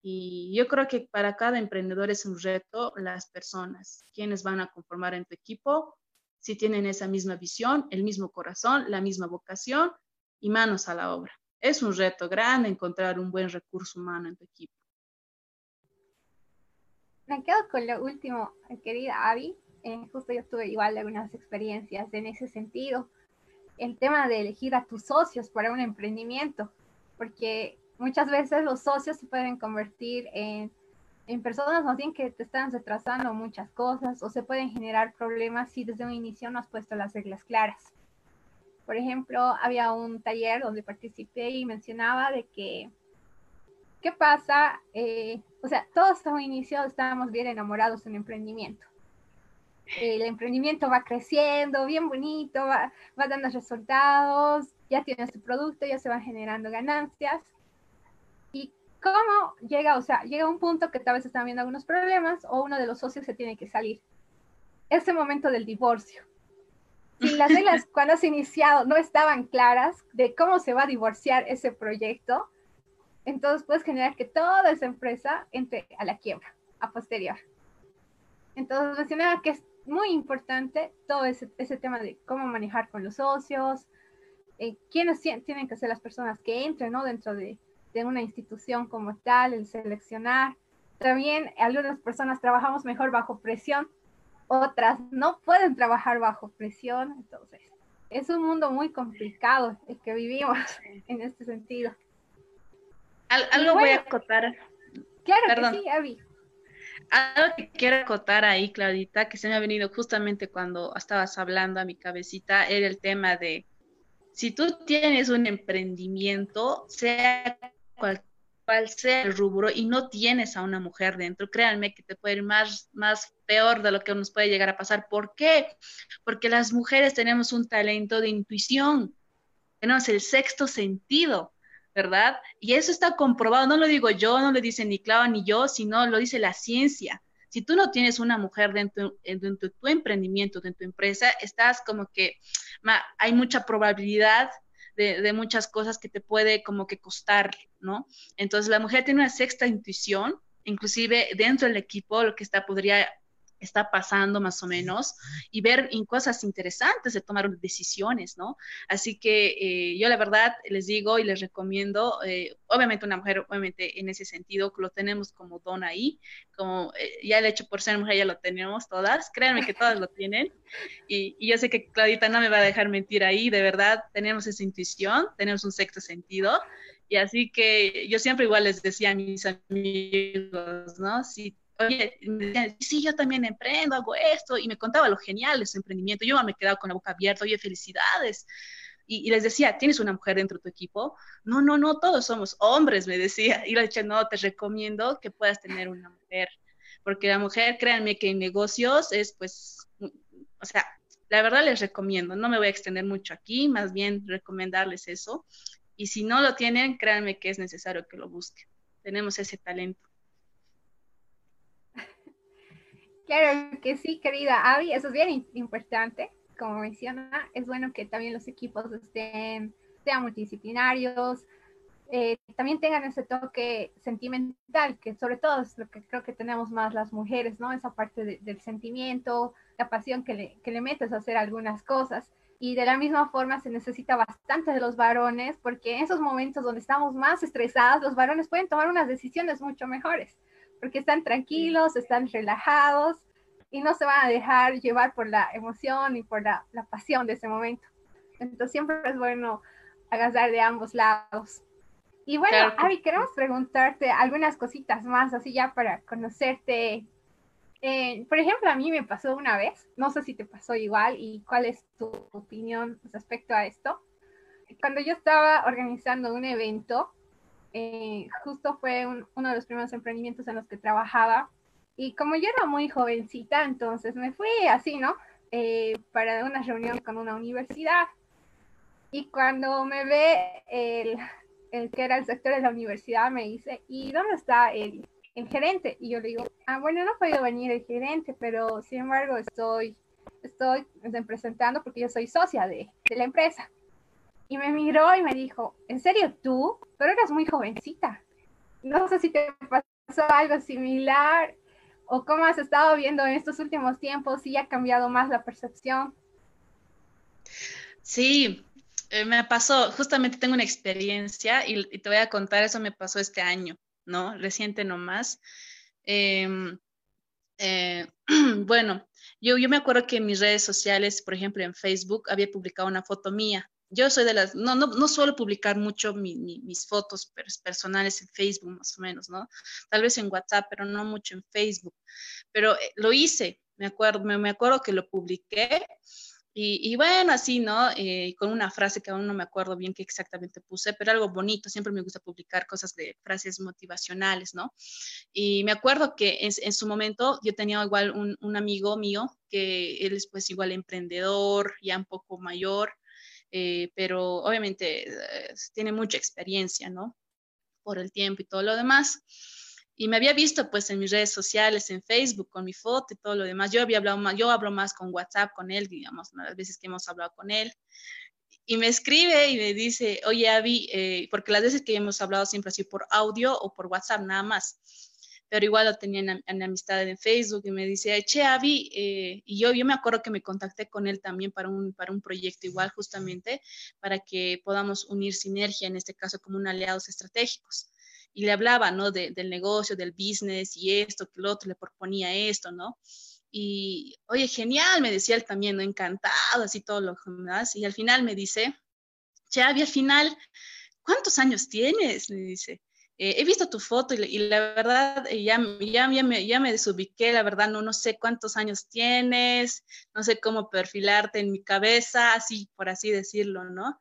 Y yo creo que para cada emprendedor es un reto las personas, quienes van a conformar en tu equipo, si tienen esa misma visión, el mismo corazón, la misma vocación y manos a la obra. Es un reto grande encontrar un buen recurso humano en tu equipo. Me quedo con lo último, querida Avi. Eh, justo yo tuve igual algunas experiencias en ese sentido. El tema de elegir a tus socios para un emprendimiento, porque muchas veces los socios se pueden convertir en, en personas más bien que te están retrasando muchas cosas o se pueden generar problemas si desde un inicio no has puesto las reglas claras. Por ejemplo, había un taller donde participé y mencionaba de que, ¿qué pasa? Eh, o sea, todos a un inicio estábamos bien enamorados en emprendimiento. El emprendimiento va creciendo, bien bonito, va, va dando resultados, ya tienes tu producto, ya se van generando ganancias ¿Cómo llega? O sea, llega un punto que tal vez están viendo algunos problemas o uno de los socios se tiene que salir. Ese momento del divorcio. Si las reglas cuando has iniciado no estaban claras de cómo se va a divorciar ese proyecto, entonces puedes generar que toda esa empresa entre a la quiebra a posterior. Entonces mencionaba que es muy importante todo ese, ese tema de cómo manejar con los socios, eh, quiénes tienen que ser las personas que entren ¿no? dentro de, de una institución como tal, el seleccionar. También algunas personas trabajamos mejor bajo presión, otras no pueden trabajar bajo presión, entonces es un mundo muy complicado el que vivimos en este sentido. algo voy a acotar. Claro que sí, Abby. Algo que quiero acotar ahí, Claudita, que se me ha venido justamente cuando estabas hablando a mi cabecita, era el tema de si tú tienes un emprendimiento, sea cual, sea el rubro y no tienes a una mujer dentro, créanme que te puede ir más, más peor de lo que nos puede llegar a pasar. ¿Por qué? Porque las mujeres tenemos un talento de intuición, tenemos el sexto sentido. ¿verdad? Y eso está comprobado, no lo digo yo, no lo dice ni Clau ni yo, sino lo dice la ciencia. Si tú no tienes una mujer dentro, de tu emprendimiento, de tu empresa, estás como que hay mucha probabilidad de, muchas cosas que te puede como que costar, ¿no? Entonces la mujer tiene una sexta intuición, inclusive dentro del equipo lo que está podría está pasando más o menos y ver en cosas interesantes de tomar decisiones, ¿no? Así que eh, yo la verdad les digo y les recomiendo, eh, obviamente una mujer, obviamente en ese sentido, lo tenemos como don ahí, como eh, ya el hecho por ser mujer ya lo tenemos todas, créanme que todas lo tienen y, y, yo sé que Claudita no me va a dejar mentir ahí, de verdad tenemos esa intuición, tenemos un sexto sentido y así que yo siempre igual les decía a mis amigos, ¿no? Si oye, me decían, sí, yo también emprendo, hago esto, y me contaba lo genial de su emprendimiento. Yo me he quedado con la boca abierta, oye, felicidades. Y, les decía, ¿tienes una mujer dentro de tu equipo? No, no, no, todos somos hombres, me decía. Y le dije, no, te recomiendo que puedas tener una mujer, porque la mujer, créanme que en negocios es, pues, o sea, la verdad les recomiendo, no me voy a extender mucho aquí, más bien recomendarles eso. Y si no lo tienen, créanme que es necesario que lo busquen. Tenemos ese talento. Claro que sí, querida Avi, eso es bien importante. Como menciona, es bueno que también los equipos estén, sean multidisciplinarios, eh, también tengan ese toque sentimental, que sobre todo es lo que creo que tenemos más las mujeres, ¿no? Esa parte del sentimiento, la pasión que le, que le metes a hacer algunas cosas. Y de la misma forma se necesita bastante de los varones, porque en esos momentos donde estamos más estresados, los varones pueden tomar unas decisiones mucho mejores porque están tranquilos, están relajados y no se van a dejar llevar por la emoción y por la, pasión de ese momento. Entonces siempre es bueno agasar de ambos lados. Y bueno, Ari, queremos preguntarte algunas cositas más, así ya para conocerte. Eh, por ejemplo, a mí me pasó una vez, no sé si te pasó igual y cuál es tu opinión respecto a esto. Cuando yo estaba organizando un evento, eh, justo fue uno de los primeros emprendimientos en los que trabajaba Y como yo era muy jovencita, entonces me fui así, ¿no? Eh, para una reunión con una universidad. Y cuando me ve el, el, que era el sector de la universidad, me dice, ¿y dónde está el, el gerente? Y yo le digo, ah, bueno, no ha podido venir el gerente, pero sin embargo estoy, estoy presentando porque yo soy socia de, de la empresa. Y me miró y me dijo, ¿en serio tú? Pero eras muy jovencita. No sé si te pasó algo similar o cómo has estado viendo en estos últimos tiempos, si ha cambiado más la percepción. Sí, eh, me pasó, justamente tengo una experiencia y, te voy a contar, eso me pasó este año, ¿no? Reciente nomás. Em, eh, bueno, yo, yo me acuerdo que en mis redes sociales, por ejemplo en Facebook, había publicado una foto mía yo soy de las, no, no, no suelo publicar mucho mis fotos personales en Facebook, más o menos, ¿no? Tal vez en WhatsApp, pero no mucho en Facebook. Pero eh, lo hice, me acuerdo, me, acuerdo que lo publiqué. Y, bueno, así, ¿no? Eh, con una frase que aún no me acuerdo bien qué exactamente puse, pero algo bonito. Siempre me gusta publicar cosas de frases motivacionales, ¿no? Y me acuerdo que en, en su momento yo tenía igual un, un, amigo mío que él es pues igual emprendedor, ya un poco mayor, eh, pero obviamente eh, tiene mucha experiencia, ¿no? Por el tiempo y todo lo demás. Y me había visto pues en mis redes sociales, en Facebook, con mi foto y todo lo demás. Yo había hablado más, yo hablo más con WhatsApp con él, digamos, las veces que hemos hablado con él. Y me escribe y me dice, oye, Abby, eh, porque las veces que hemos hablado siempre así por audio o por WhatsApp nada más pero igual lo tenía en, amistad en Facebook y me dice, che, Avi, eh", y yo, yo me acuerdo que me contacté con él también para un, para un proyecto igual justamente, para que podamos unir sinergia, en este caso como un aliados estratégicos. Y le hablaba, ¿no? del negocio, del business y esto, que el otro le proponía esto, ¿no? Y, oye, genial, me decía él también. Encantado, así todo lo demás. Y al final me dice, che, Avi, al final, ¿cuántos años tienes? Me dice. Eh, he visto tu foto y, la verdad eh, ya, ya, ya, me, ya me desubiqué, la verdad no, no sé cuántos años tienes, no sé cómo perfilarte en mi cabeza, así por así decirlo, ¿no?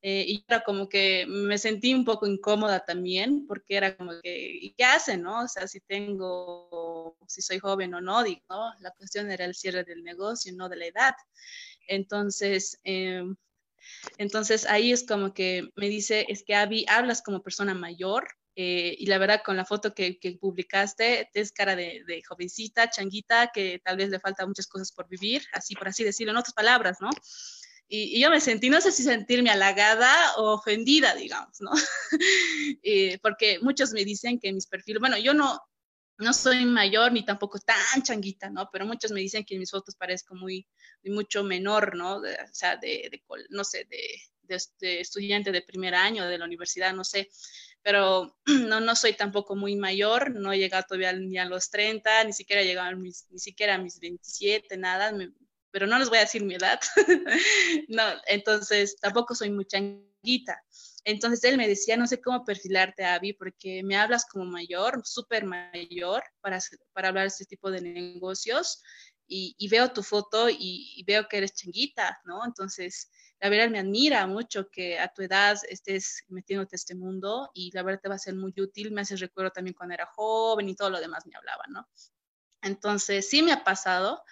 Eh, y era como que me sentí un poco incómoda también, porque era como que, ¿y qué hace, no? O sea, si tengo, si soy joven o no, digo, ¿no? La cuestión era el cierre del negocio, no de la edad. Entonces, em, entonces ahí es como que me dice, es que Abby, hablas como persona mayor, eh, y la verdad, con la foto que, publicaste, es cara de, jovencita, changuita, que tal vez le falta muchas cosas por vivir, así por así decirlo, en otras palabras, ¿no? Y, yo me sentí, no sé si sentirme halagada o ofendida, digamos, ¿no? Eh, porque muchos me dicen que mis perfiles, bueno, yo no, no soy mayor ni tampoco tan changuita, ¿no? Pero muchos me dicen que en mis fotos parezco muy, mucho menor, ¿no? o sea, de, de, no sé, de, de, estudiante de primer año de la universidad, no sé pero no, no soy tampoco muy mayor, no he llegado todavía ni a los 30, ni siquiera he llegado a mis, ni siquiera a mis 27, nada, pero no les voy a decir mi edad, no, entonces tampoco soy muy changuita. Entonces él me decía, no sé cómo perfilarte, Abby, porque me hablas como mayor, súper mayor, para, para hablar este tipo de negocios, y, y veo tu foto y, y, veo que eres changuita, ¿no? Entonces, la verdad me admira mucho que a tu edad estés metiéndote a este mundo y la verdad te va a ser muy útil. Me hace recuerdo también cuando era joven y todo lo demás me hablaba, ¿no? Entonces, sí me ha pasado.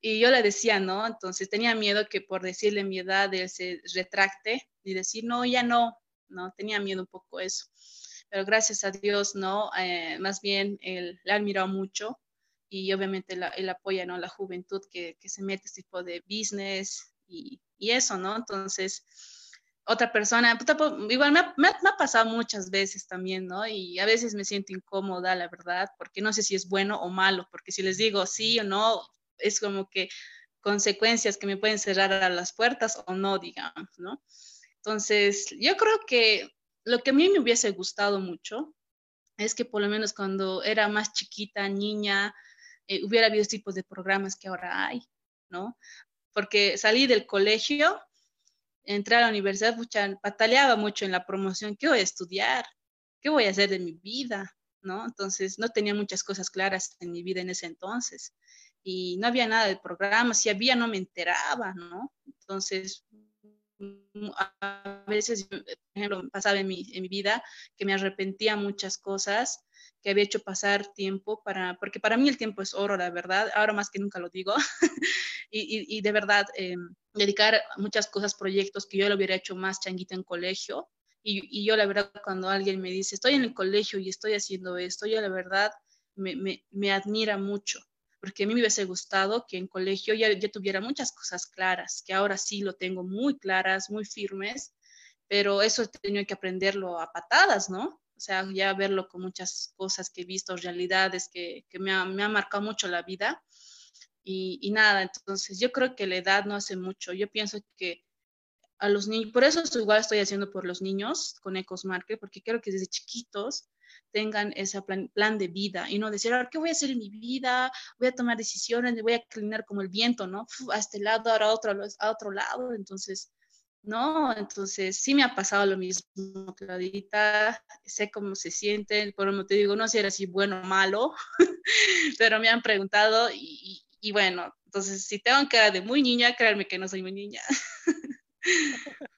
Y yo le decía, ¿no? Entonces tenía miedo que por decirle mi edad él se retracte y decir, no, ya no, ¿no? Tenía miedo un poco eso. Pero gracias a Dios, ¿no? Eh, más bien él le ha admirado mucho y obviamente la, él apoya, ¿no? La juventud que, que se mete este tipo de business y y eso, ¿no? Entonces, otra persona, pues, igual me ha, me, ha, pasado muchas veces también, ¿no? Y a veces me siento incómoda, la verdad, porque no sé si es bueno o malo, porque si les digo sí o no, es como que consecuencias que me pueden cerrar a las puertas o no, digamos, ¿no? Entonces, yo creo que lo que a mí me hubiese gustado mucho es que por lo menos cuando era más chiquita, niña, eh, hubiera habido tipos de programas que ahora hay, ¿no? porque salí del colegio, entré a la universidad, pucha, pataleaba mucho en la promoción, ¿qué voy a estudiar? ¿Qué voy a hacer de mi vida? ¿No? Entonces, no tenía muchas cosas claras en mi vida en ese entonces. Y no había nada de programas, si había, no me enteraba, ¿no? Entonces, a veces, por ejemplo, pasaba en mi, en mi vida que me arrepentía muchas cosas que había hecho pasar tiempo para, porque para mí el tiempo es oro, la verdad, ahora más que nunca lo digo, y, y, de verdad eh, dedicar muchas cosas, proyectos que yo lo hubiera hecho más changuita en colegio, y, y, yo la verdad cuando alguien me dice, estoy en el colegio y estoy haciendo esto, yo la verdad me, me, me admira mucho, porque a mí me hubiese gustado que en colegio ya, ya tuviera muchas cosas claras, que ahora sí lo tengo muy claras, muy firmes, pero eso he tenido que aprenderlo a patadas, ¿no? O sea, ya verlo con muchas cosas que he visto, realidades que, que me, ha, me, ha, marcado mucho la vida. Y, y, nada, entonces yo creo que la edad no hace mucho. Yo pienso que a los niños, por eso igual estoy haciendo por los niños con Ecos Market, porque quiero que desde chiquitos tengan ese plan, plan, de vida y no decir, ahora, ¿qué voy a hacer en mi vida? Voy a tomar decisiones, voy a inclinar como el viento, ¿no? Uf, a este lado, ahora a otro, a otro lado. Entonces, no, entonces sí me ha pasado lo mismo, Claudita, sé cómo se siente, por lo te digo, no sé si era así bueno o malo, pero me han preguntado y, bueno, entonces si tengo que de muy niña, créanme que no soy muy niña.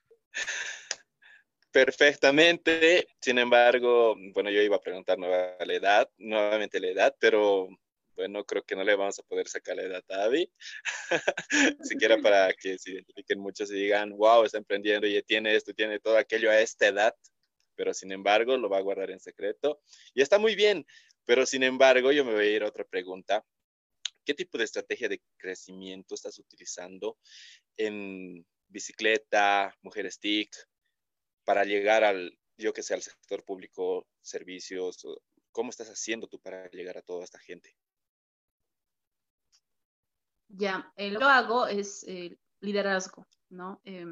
Perfectamente, sin embargo, bueno, yo iba a preguntar nueva la edad, nuevamente la edad, pero bueno, creo que no le vamos a poder sacar la edad a Abby, siquiera para que se identifiquen muchos y digan, wow, está emprendiendo y tiene esto, tiene todo aquello a esta edad, pero sin embargo lo va a guardar en secreto y está muy bien, pero sin embargo yo me voy a ir a otra pregunta. ¿Qué tipo de estrategia de crecimiento estás utilizando en bicicleta, mujer stick, para llegar al, yo que sé, al sector público, servicios? ¿Cómo estás haciendo tú para llegar a toda esta gente? Ya, eh, lo que hago es eh, liderazgo, ¿no? Eh,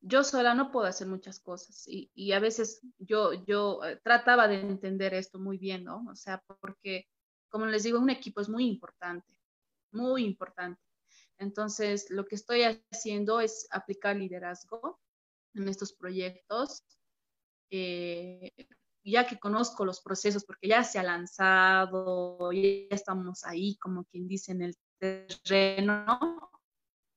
yo sola no puedo hacer muchas cosas y, y a veces yo, yo trataba de entender esto muy bien, ¿no? O sea, porque, como les digo, un equipo es muy importante, muy importante. Entonces, lo que estoy haciendo es aplicar liderazgo en estos proyectos. Eh, ya que conozco los procesos, porque ya se ha lanzado, ya estamos ahí, como quien dice, en el terreno,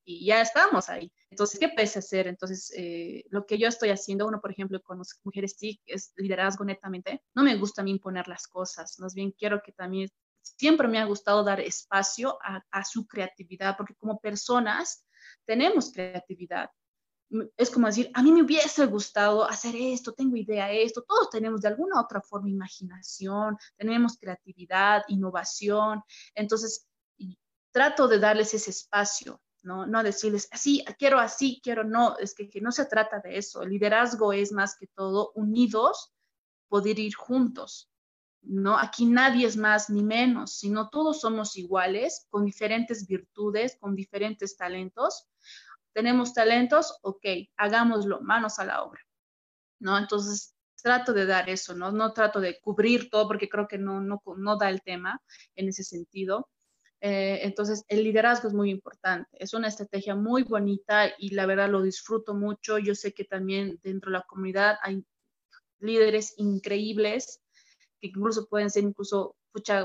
y ya estamos ahí. Entonces, ¿qué pese hacer? Entonces, eh, lo que yo estoy haciendo, uno, por ejemplo, con las mujeres TIC, es liderazgo netamente. No me gusta a mí imponer las cosas, más bien quiero que también, siempre me ha gustado dar espacio a, a su creatividad, porque como personas tenemos creatividad es como decir, a mí me hubiese gustado hacer esto, tengo idea de esto, todos tenemos de alguna otra forma imaginación, tenemos creatividad, innovación, entonces trato de darles ese espacio, ¿no? No decirles, así, quiero así, quiero no, es que, que no se trata de eso, el liderazgo es más que todo unidos, poder ir juntos, ¿no? Aquí nadie es más ni menos, sino todos somos iguales, con diferentes virtudes, con diferentes talentos, tenemos talentos, ok, hagámoslo, manos a la obra, ¿no? Entonces, trato de dar eso, ¿no? No trato de cubrir todo porque creo que no, no, no da el tema en ese sentido. Eh, entonces, el liderazgo es muy importante. Es una estrategia muy bonita y la verdad lo disfruto mucho. Yo sé que también dentro de la comunidad hay líderes increíbles que incluso pueden ser incluso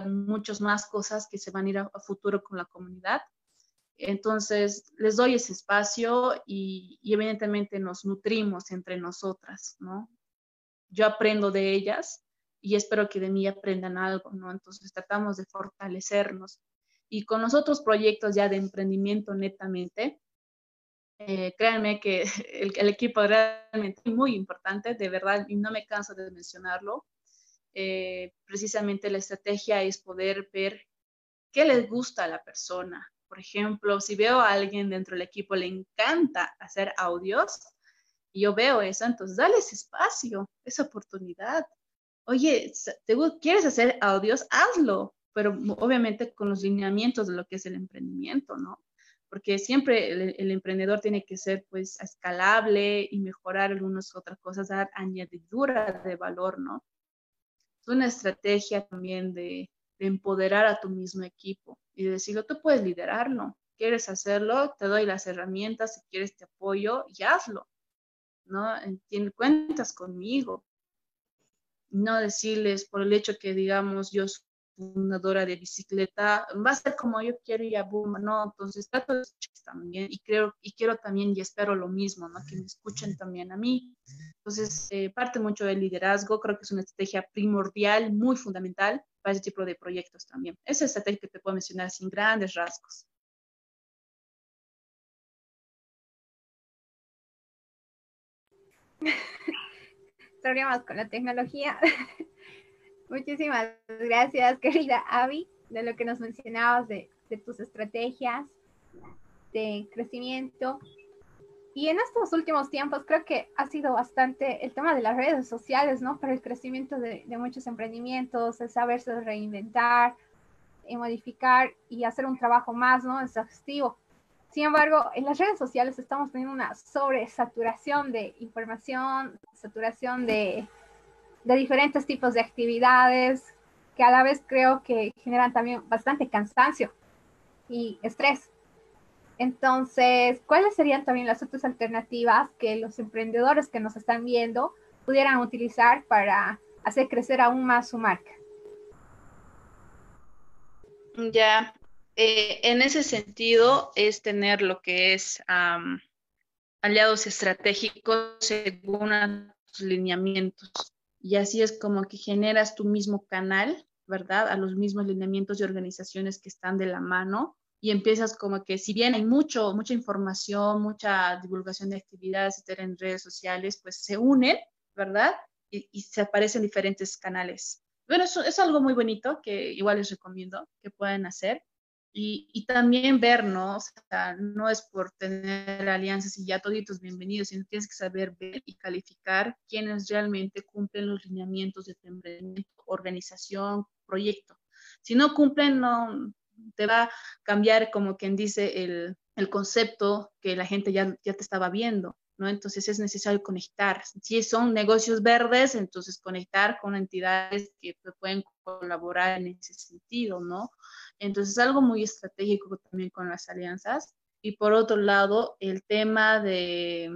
muchas más cosas que se van a ir a, a futuro con la comunidad. Entonces, les doy ese espacio y, evidentemente nos nutrimos entre nosotras, ¿no? Yo aprendo de ellas y espero que de mí aprendan algo, ¿no? Entonces, tratamos de fortalecernos. Y con los otros proyectos ya de emprendimiento netamente, eh, créanme que el, el, equipo realmente es muy importante, de verdad, y no me canso de mencionarlo. Eh, precisamente la estrategia es poder ver qué les gusta a la persona, por ejemplo, si veo a alguien dentro del equipo le encanta hacer audios, y yo veo eso, entonces dale ese espacio, esa oportunidad. Oye, ¿te, ¿quieres hacer audios? Hazlo, pero obviamente con los lineamientos de lo que es el emprendimiento, ¿no? Porque siempre el, el emprendedor tiene que ser pues escalable y mejorar algunas otras cosas, dar añadidura de valor, ¿no? Es una estrategia también de, de empoderar a tu mismo equipo y decirlo, tú puedes liderarlo, quieres hacerlo, te doy las herramientas, si quieres te apoyo y hazlo, ¿no? Tienes cuentas conmigo. No decirles por el hecho que, digamos, yo fundadora de bicicleta, va a ser como yo quiero y boom, ¿no? Entonces trato de escuchar también y creo, y quiero también y espero lo mismo, ¿no? Que me escuchen también a mí. Entonces, eh, parte mucho del liderazgo, creo que es una estrategia primordial, muy fundamental para ese tipo de proyectos también. Esa estrategia que te puedo mencionar sin grandes rasgos. Problemas con la tecnología. Muchísimas gracias, querida Avi, de lo que nos mencionabas de, tus estrategias de crecimiento. Y en estos últimos tiempos creo que ha sido bastante el tema de las redes sociales, ¿no? Para el crecimiento de, de muchos emprendimientos, el saberse reinventar, y modificar y hacer un trabajo más, ¿no? Exhaustivo. Sin embargo, en las redes sociales estamos teniendo una sobresaturación de información, saturación de, de diferentes tipos de actividades que a la vez creo que generan también bastante cansancio y estrés. Entonces, ¿cuáles serían también las otras alternativas que los emprendedores que nos están viendo pudieran utilizar para hacer crecer aún más su marca? Ya, eh, en ese sentido es tener lo que es aliados estratégicos según tus lineamientos. Y así es como que generas tu mismo canal, ¿verdad? A los mismos lineamientos de organizaciones que están de la mano y empiezas como que si bien hay mucho, mucha información, mucha divulgación de actividades, etcétera, en redes sociales, pues se unen, ¿verdad? Y, y se aparecen diferentes canales. Bueno, eso es algo muy bonito que igual les recomiendo que puedan hacer. Y, también ver, ¿no? No es por tener alianzas y ya toditos bienvenidos, sino tienes que saber ver y calificar quiénes realmente cumplen los lineamientos de tu organización, proyecto. Si no cumplen, no te va a cambiar como quien dice el, el concepto que la gente ya, ya te estaba viendo. ¿No? Entonces es necesario conectar. Si son negocios verdes, entonces conectar con entidades que pueden colaborar en ese sentido, ¿no? Entonces algo muy estratégico también con las alianzas. Y por otro lado, el tema de,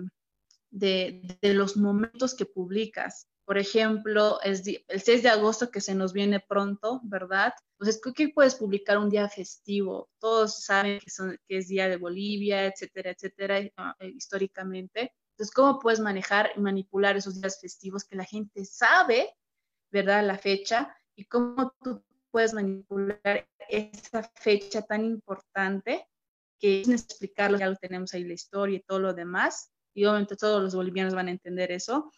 de, de los momentos que publicas. Por ejemplo, es el 6 de agosto que se nos viene pronto, ¿verdad? Entonces, ¿qué puedes publicar un día festivo? Todos saben que, son, que es Día de Bolivia, etcétera, etcétera, eh, históricamente. Entonces, ¿cómo puedes manejar y manipular esos días festivos que la gente sabe, ¿verdad? La fecha y cómo tú puedes manipular esa fecha tan importante que es explicarlo, ya lo tenemos ahí la historia y todo lo demás, y obviamente todos los bolivianos van a entender eso,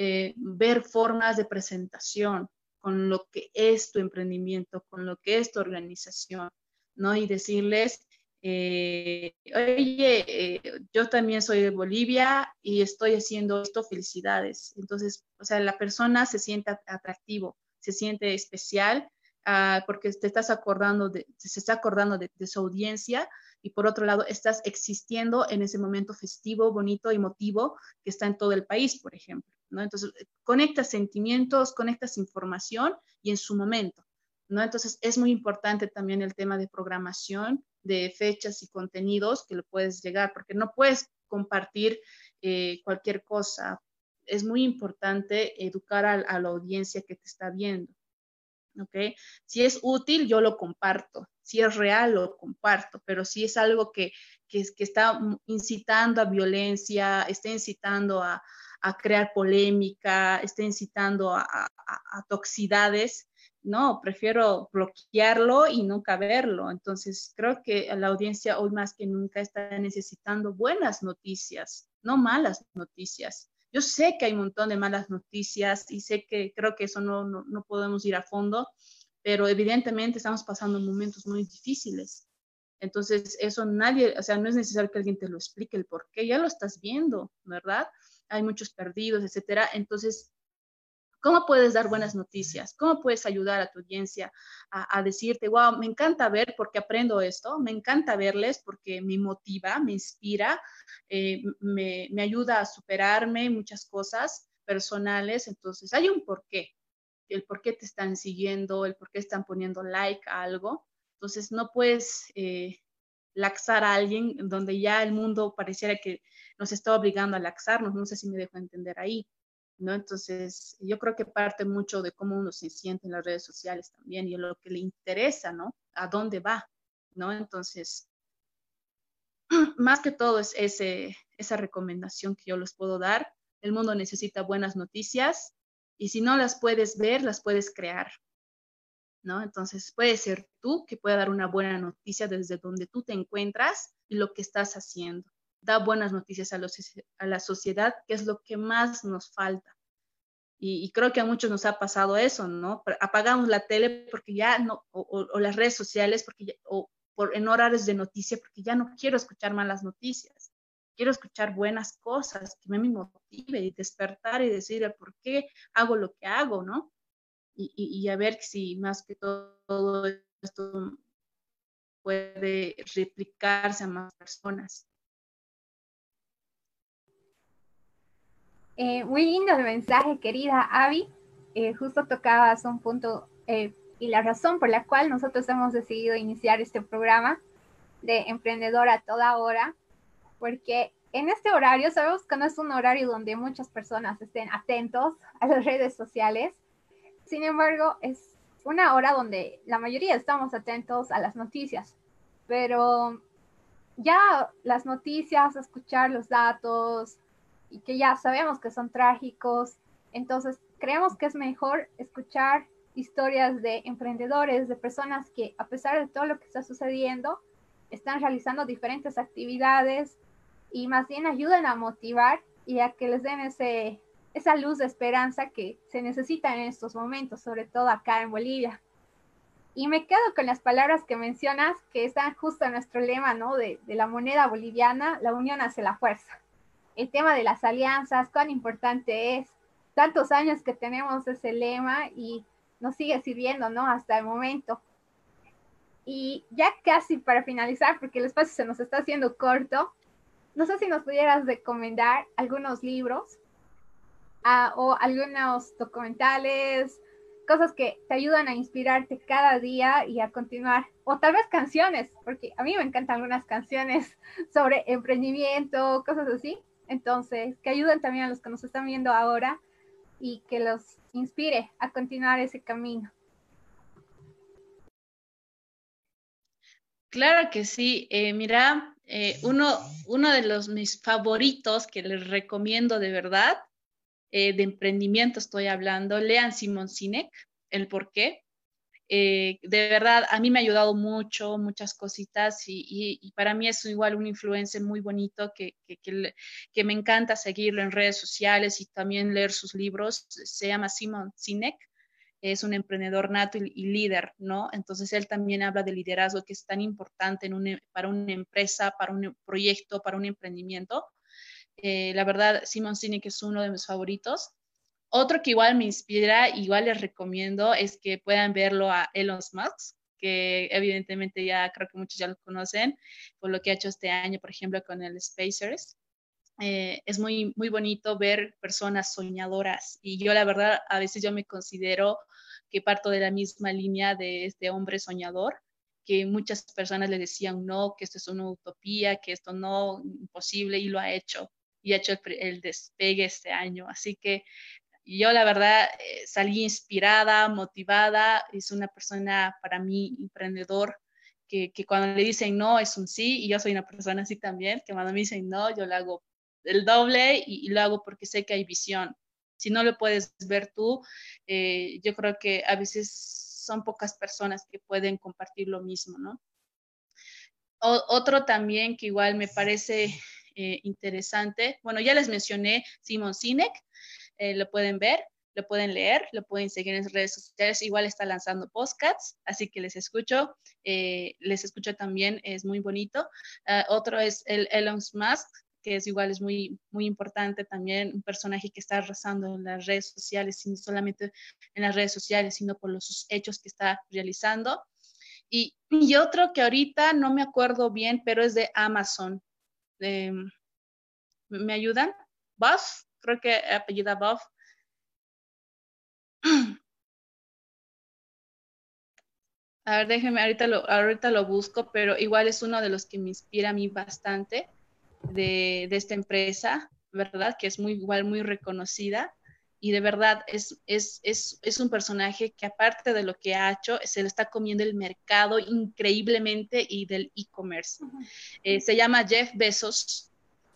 eh, ver formas de presentación con lo que es tu emprendimiento, con lo que es tu organización, ¿no? Y decirles, eh, oye, eh, yo también soy de Bolivia y estoy haciendo esto, felicidades. Entonces, o sea, la persona se siente atractivo, se siente especial ah, porque te estás acordando de, se está acordando de, de, su audiencia y por otro lado, estás existiendo en ese momento festivo, bonito, emotivo que está en todo el país, por ejemplo. ¿No? Entonces, conectas sentimientos, conectas información y en su momento, ¿no? Entonces, es muy importante también el tema de programación, de fechas y contenidos que lo puedes llegar, porque no puedes compartir eh, cualquier cosa. Es muy importante educar a, la audiencia que te está viendo. ¿ok? Si es útil, yo lo comparto. Si es real, lo comparto. Pero si es algo que, que, que está incitando a violencia, está incitando a, a crear polémica, está incitando a, toxicidades, no, prefiero bloquearlo y nunca verlo. Entonces, creo que la audiencia hoy más que nunca está necesitando buenas noticias, no malas noticias. Yo sé que hay un montón de malas noticias y sé que creo que eso no, no, no podemos ir a fondo, pero evidentemente estamos pasando momentos muy difíciles. Entonces, eso nadie, o sea, no es necesario que alguien te lo explique el por qué, ya lo estás viendo, ¿verdad? Hay muchos perdidos, etcétera. Entonces, ¿cómo puedes dar buenas noticias? ¿Cómo puedes ayudar a tu audiencia a, decirte, wow, me encanta ver porque aprendo esto, me encanta verles porque me motiva, me inspira, eh, me, me ayuda a superarme muchas cosas personales? Entonces, hay un porqué el por qué te están siguiendo, el por qué están poniendo like a algo. Entonces, no puedes eh, laxar a alguien donde ya el mundo pareciera que nos está obligando a laxarnos, no sé si me dejo entender ahí. ¿no? Entonces, yo creo que parte mucho de cómo uno se siente en las redes sociales también y lo que le interesa, ¿no? A dónde va, ¿no? Entonces, más que todo es esa recomendación que yo les puedo dar. El mundo necesita buenas noticias y si no las puedes ver, las puedes crear, ¿no? Entonces, puede ser tú que pueda dar una buena noticia desde donde tú te encuentras y lo que estás haciendo da buenas noticias a, a la sociedad, que es lo que más nos falta. Y, creo que a muchos nos ha pasado eso, ¿no? Apagamos la tele porque ya no, o, las redes sociales porque o por, en horarios de noticia porque ya no quiero escuchar malas noticias. Quiero escuchar buenas cosas que me motive y despertar y decir por qué hago lo que hago, ¿no? Y, y a ver si más que todo, todo esto puede replicarse a más personas. Eh, muy lindo el mensaje, querida Avi. Eh, justo tocabas un punto eh, y la razón por la cual nosotros hemos decidido iniciar este programa de Emprendedor a toda hora, porque en este horario sabemos que no es un horario donde muchas personas estén atentos a las redes sociales. Sin embargo, es una hora donde la mayoría estamos atentos a las noticias, pero ya las noticias, escuchar los datos, y que ya sabemos que son trágicos. Entonces, creemos que es mejor escuchar historias de emprendedores, de personas que a pesar de todo lo que está sucediendo, están realizando diferentes actividades y más bien ayudan a motivar y a que les den ese, esa luz de esperanza que se necesita en estos momentos, sobre todo acá en Bolivia. Y me quedo con las palabras que mencionas, que están justo en nuestro lema, ¿no? De, de la moneda boliviana, la unión hace la fuerza el tema de las alianzas, cuán importante es. Tantos años que tenemos ese lema y nos sigue sirviendo, ¿no? Hasta el momento. Y ya casi para finalizar, porque el espacio se nos está haciendo corto, no sé si nos pudieras recomendar algunos libros ah, o algunos documentales, cosas que te ayudan a inspirarte cada día y a continuar, o tal vez canciones, porque a mí me encantan algunas canciones sobre emprendimiento, cosas así, entonces, que ayuden también a los que nos están viendo ahora y que los inspire a continuar ese camino. Claro que sí. Eh, mira, eh, uno, uno de los mis favoritos que les recomiendo de verdad, eh, de emprendimiento estoy hablando, lean Simon Sinek, el por qué. Eh, de verdad, a mí me ha ayudado mucho, muchas cositas y, para mí es igual un influencer muy bonito que, que, me encanta seguirlo en redes sociales y también leer sus libros. Se llama Simon Sinek, es un emprendedor nato y, líder, ¿no? Entonces él también habla de liderazgo que es tan importante en para una empresa, para un proyecto, para un emprendimiento. Eh, la verdad, Simon Sinek es uno de mis favoritos. Otro que igual me inspira, igual les recomiendo, es que puedan verlo a Elon Musk, que evidentemente ya creo que muchos ya lo conocen, por lo que ha hecho este año, por ejemplo, con el Spacers. Eh, es muy, muy bonito ver personas soñadoras y yo la verdad a veces yo me considero que parto de la misma línea de este hombre soñador, que muchas personas le decían no, que esto es una utopía, que esto no, imposible y lo ha hecho y ha hecho el, el despegue este año. Así que y yo la verdad eh, salí inspirada, motivada, es una persona para mí emprendedor, que, que, cuando le dicen no es un sí, y yo soy una persona así también, que cuando me dicen no, yo le hago el doble y, lo hago porque sé que hay visión. Si no lo puedes ver tú, eh, yo creo que a veces son pocas personas que pueden compartir lo mismo, ¿no? otro también que igual me parece eh, interesante, bueno, ya les mencioné Simon Sinek, eh, lo pueden ver, lo pueden leer, lo pueden seguir en redes sociales. Igual está lanzando podcasts, así que les escucho. Eh, les escucho también, es muy bonito. Ah, otro es el Elon Musk, que es igual, es muy, muy importante también, un personaje que está arrasando en las redes sociales, no solamente en las redes sociales, sino por los hechos que está realizando. Y, y otro que ahorita no me acuerdo bien, pero es de Amazon. Em, ¿Me ayudan? ¿Buff? Creo que apellida Buff. A ver, déjenme, ahorita lo, ahorita lo busco, pero igual es uno de los que me inspira a mí bastante de, esta empresa, ¿verdad? Que es muy igual, muy reconocida. y de verdad es, es, es, es, un personaje que aparte de lo que ha hecho, se le está comiendo el mercado increíblemente y del e-commerce. Eh, se llama Jeff Bezos,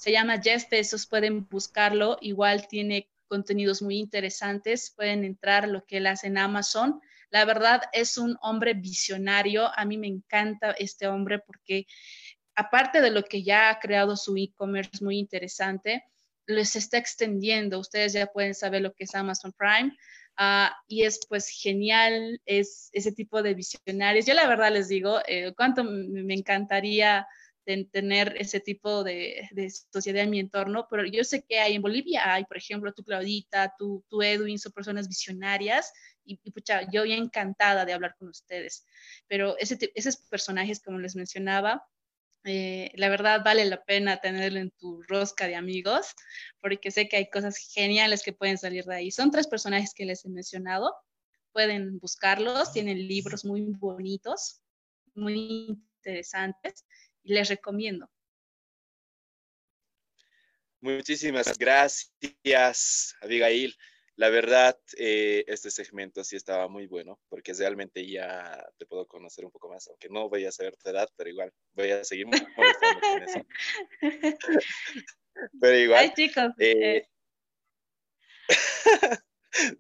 se llama Jeff Bezos, pueden buscarlo, igual tiene contenidos muy interesantes, pueden entrar lo que él hace en Amazon. La verdad es un hombre visionario, a mí me encanta este hombre porque aparte de lo que ya ha creado su e-commerce muy interesante, les está extendiendo. Ustedes ya pueden saber lo que es Amazon Prime. Ah, y es pues genial, es ese tipo de visionarios. Yo la verdad les digo, eh, cuánto me encantaría tener ese tipo de, sociedad en mi entorno, pero yo sé que hay en Bolivia, hay por ejemplo tu Claudita, tu Edwin, son personas visionarias y, pucha, yo ya encantada de hablar con ustedes, pero ese, esos personajes, como les mencionaba, eh, la verdad vale la pena tenerlo en tu rosca de amigos, porque sé que hay cosas geniales que pueden salir de ahí. Son tres personajes que les he mencionado, pueden buscarlos, tienen libros muy bonitos, muy interesantes, y les recomiendo. Muchísimas gracias, Abigail. La verdad, eh, este segmento sí estaba muy bueno, porque realmente ya te puedo conocer un poco más, aunque no voy a saber tu edad, pero igual voy a seguir molestando con eso. pero igual. Ay, chicos. Eh, eh.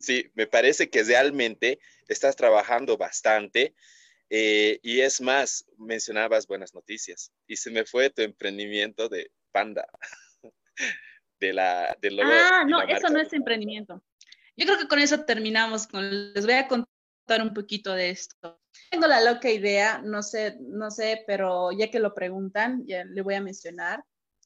sí, me parece que realmente estás trabajando bastante. Y es más, mencionabas buenas noticias. Y se me fue tu emprendimiento de Panda. de la, del Ah, no, eso no es emprendimiento. Yo creo que con eso terminamos. Con, les voy a contar un poquito de esto. Tengo la loca idea, no sé, no sé, pero ya que lo preguntan, ya le voy a mencionar,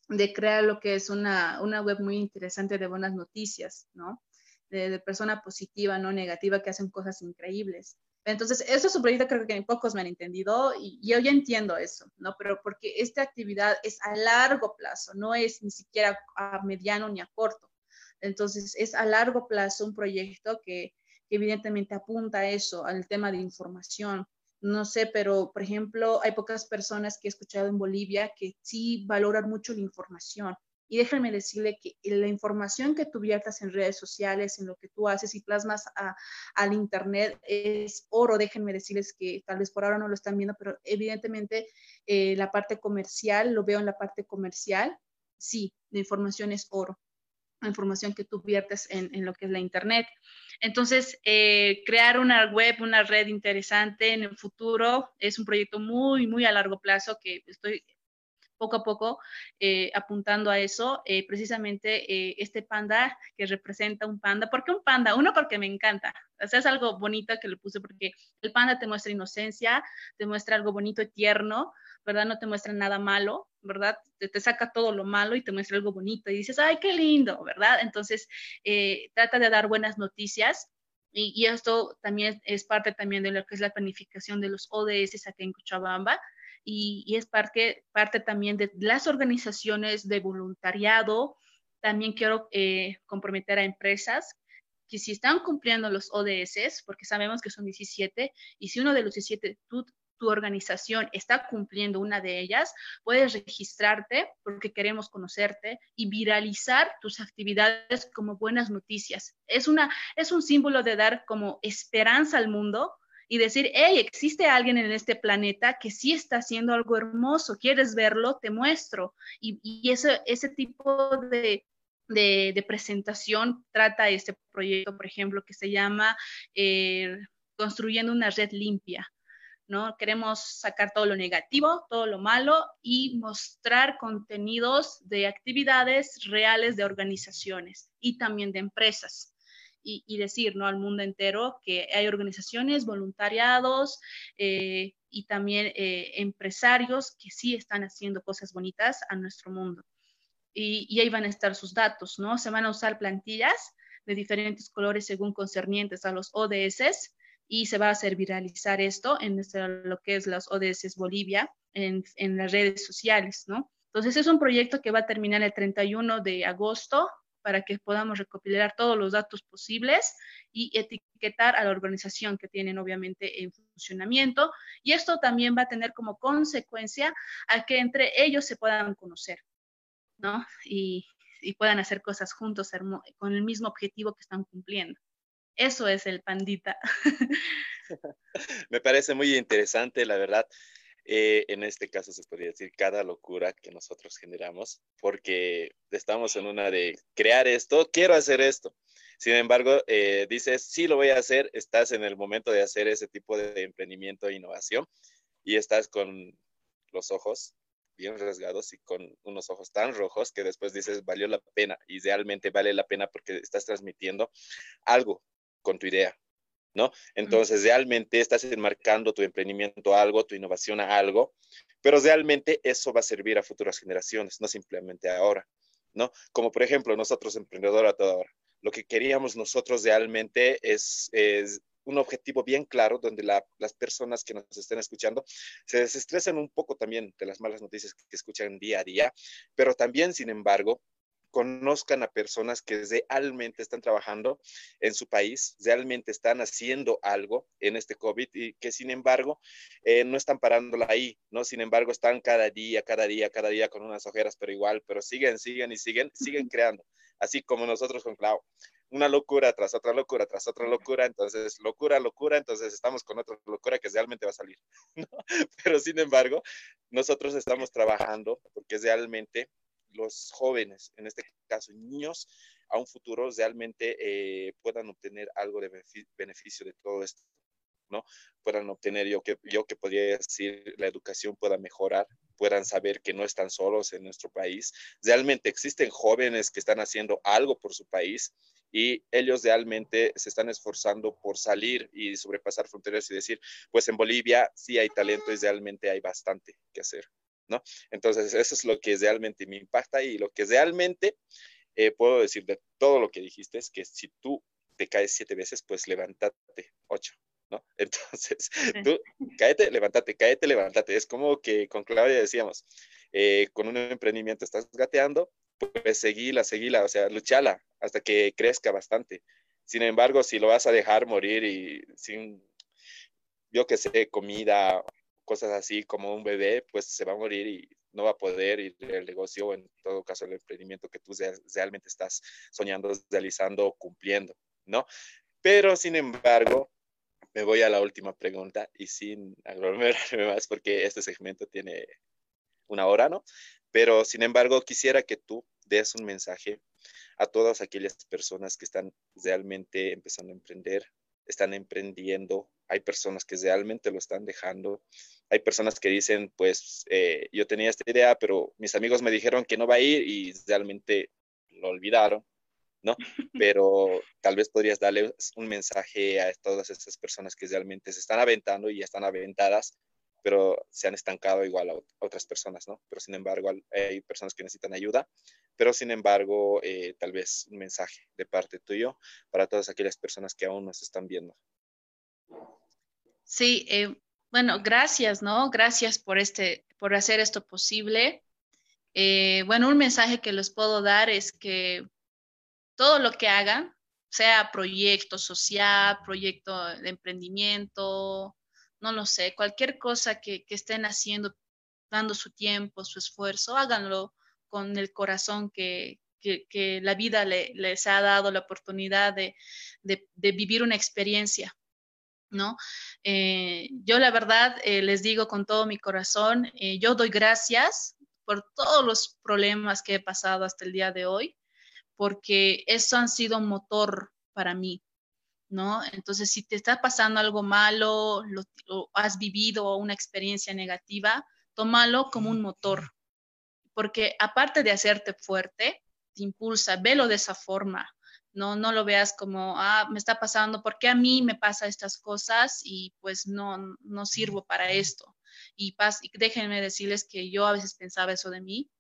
de crear lo que es una, una web muy interesante de buenas noticias, ¿no? De, de, persona positiva, no negativa, que hacen cosas increíbles. Entonces, eso es un proyecto creo que pocos me han entendido y yo ya entiendo eso, ¿no? Pero porque esta actividad es a largo plazo, no es ni siquiera a mediano ni a corto. Entonces, es a largo plazo un proyecto que, evidentemente apunta a eso, al tema de información. No sé, pero por ejemplo, hay pocas personas que he escuchado en Bolivia que sí valoran mucho la información. Y déjenme decirle que la información que tú viertas en redes sociales, en lo que tú haces y plasmas al Internet es oro. Déjenme decirles que tal vez por ahora no lo están viendo, pero evidentemente eh, la parte comercial, lo veo en la parte comercial, sí, la información es oro información que tú viertes en, lo que es la Internet. Entonces, eh, crear una web, una red interesante en el futuro es un proyecto muy, muy a largo plazo que estoy poco a poco eh, apuntando a eso. Eh, precisamente este panda que representa un panda. ¿Por qué un panda? Uno, porque me encanta. O es algo bonito que le puse porque el panda te muestra inocencia, te muestra algo bonito y tierno, ¿verdad? No te muestra nada malo. ¿verdad? Te, saca todo lo malo y te muestra algo bonito y dices, ay, qué lindo, ¿verdad? Entonces, eh, trata de dar buenas noticias y, esto también es parte también de lo que es la planificación de los ODS aquí en Cochabamba y, es parte, parte también de las organizaciones de voluntariado. También quiero eh, comprometer a empresas que si están cumpliendo los ODS, porque sabemos que son 17, y si uno de los 17 tú tu organización está cumpliendo una de ellas, puedes registrarte porque queremos conocerte y viralizar tus actividades como buenas noticias. Es, una, es un símbolo de dar como esperanza al mundo y decir, hey, existe alguien en este planeta que sí está haciendo algo hermoso, ¿quieres verlo? Te muestro. Y, y ese, ese tipo de, de, presentación trata este proyecto, por ejemplo, que se llama eh, Construyendo una red limpia. ¿no? Queremos sacar todo lo negativo, todo lo malo y mostrar contenidos de actividades reales de organizaciones y también de empresas. Y, decir ¿no? al mundo entero que hay organizaciones, voluntariados eh, y también eh, empresarios que sí están haciendo cosas bonitas a nuestro mundo. Y, y ahí van a estar sus datos, ¿no? Se van a usar plantillas de diferentes colores según concernientes a los ODS y se va a hacer viralizar esto en lo que es las ODS Bolivia en, en, las redes sociales, ¿no? Entonces es un proyecto que va a terminar el 31 de agosto para que podamos recopilar todos los datos posibles y etiquetar a la organización que tienen obviamente en funcionamiento. Y esto también va a tener como consecuencia a que entre ellos se puedan conocer, ¿no? Y, y puedan hacer cosas juntos con el mismo objetivo que están cumpliendo. Eso es el pandita. Me parece muy interesante, la verdad. Eh, en este caso se podría decir cada locura que nosotros generamos, porque estamos en una de crear esto, quiero hacer esto. Sin embargo, eh, dices, sí lo voy a hacer, estás en el momento de hacer ese tipo de emprendimiento e innovación y estás con los ojos bien rasgados y con unos ojos tan rojos que después dices, valió la pena y realmente vale la pena porque estás transmitiendo algo con tu idea, ¿no? Entonces, realmente estás enmarcando tu emprendimiento a algo, tu innovación a algo, pero realmente eso va a servir a futuras generaciones, no simplemente ahora, ¿no? Como por ejemplo, nosotros emprendedores a toda hora, lo que queríamos nosotros realmente es, es un objetivo bien claro donde las personas que nos estén escuchando se desestresen un poco también de las malas noticias que escuchan día a día, pero también, sin embargo, conozcan a personas que realmente están trabajando en su país, realmente están haciendo algo en este COVID y que sin embargo eh, no están parándola ahí, ¿no? Sin embargo están cada día, cada día, cada día con unas ojeras, pero igual, pero siguen, siguen y siguen, siguen creando, así como nosotros con Clau una locura tras otra locura tras otra locura, entonces locura, locura, entonces estamos con otra locura que realmente va a salir. Pero sin embargo, nosotros estamos trabajando porque realmente los jóvenes, en este caso niños, a un futuro realmente eh, puedan obtener algo de beneficio de todo esto. ¿no? Puedan obtener, yo que, yo que podría decir, la educación pueda mejorar, puedan saber que no están solos en nuestro país. Realmente existen jóvenes que están haciendo algo por su país y ellos realmente se están esforzando por salir y sobrepasar fronteras y decir, pues en Bolivia sí hay talento y realmente hay bastante que hacer, ¿no? Entonces, eso es lo que realmente me impacta y lo que realmente eh, puedo decir de todo lo que dijiste es que si tú te caes siete veces, pues levántate ocho. ¿no? Entonces, tú, cáete, levántate, cáete, levántate. Es como que con Claudia decíamos, eh, con un emprendimiento estás gateando, pues seguila, seguila, o sea, luchala hasta que crezca bastante. Sin embargo, si lo vas a dejar morir y sin, yo que sé, comida, cosas así como un bebé, pues se va a morir y no va a poder ir el negocio, en todo caso el emprendimiento que tú realmente estás soñando, realizando, cumpliendo, ¿no? Pero, sin embargo, me voy a la última pregunta y sin aglomerarme más porque este segmento tiene una hora, ¿no? Pero sin embargo, quisiera que tú des un mensaje a todas aquellas personas que están realmente empezando a emprender, están emprendiendo, hay personas que realmente lo están dejando, hay personas que dicen, pues eh, yo tenía esta idea, pero mis amigos me dijeron que no va a ir y realmente lo olvidaron. ¿no? Pero tal vez podrías darle un mensaje a todas esas personas que realmente se están aventando y ya están aventadas, pero se han estancado igual a otras personas, ¿no? Pero sin embargo hay personas que necesitan ayuda, pero sin embargo eh, tal vez un mensaje de parte tuyo para todas aquellas personas que aún nos están viendo. Sí, eh, bueno, gracias, ¿no? Gracias por, este, por hacer esto posible. Eh, bueno, un mensaje que les puedo dar es que todo lo que hagan, sea proyecto social, proyecto de emprendimiento, no lo sé, cualquier cosa que, estén haciendo, dando su tiempo, su esfuerzo, háganlo con el corazón que, la vida les ha dado la oportunidad de, vivir una experiencia. ¿No? Eh, yo la verdad eh, les digo con todo mi corazón, eh, yo doy gracias por todos los problemas que he pasado hasta el día de hoy porque eso han sido un motor para mí, ¿no? Entonces, si te está pasando algo malo, lo, has vivido una experiencia negativa, tómalo como un motor, porque aparte de hacerte fuerte, te impulsa, velo de esa forma, no, no lo veas como, ah, me está pasando, ¿por qué a mí me pasa estas cosas y pues no, no sirvo para esto? Y, y déjenme decirles que yo a veces pensaba eso de mí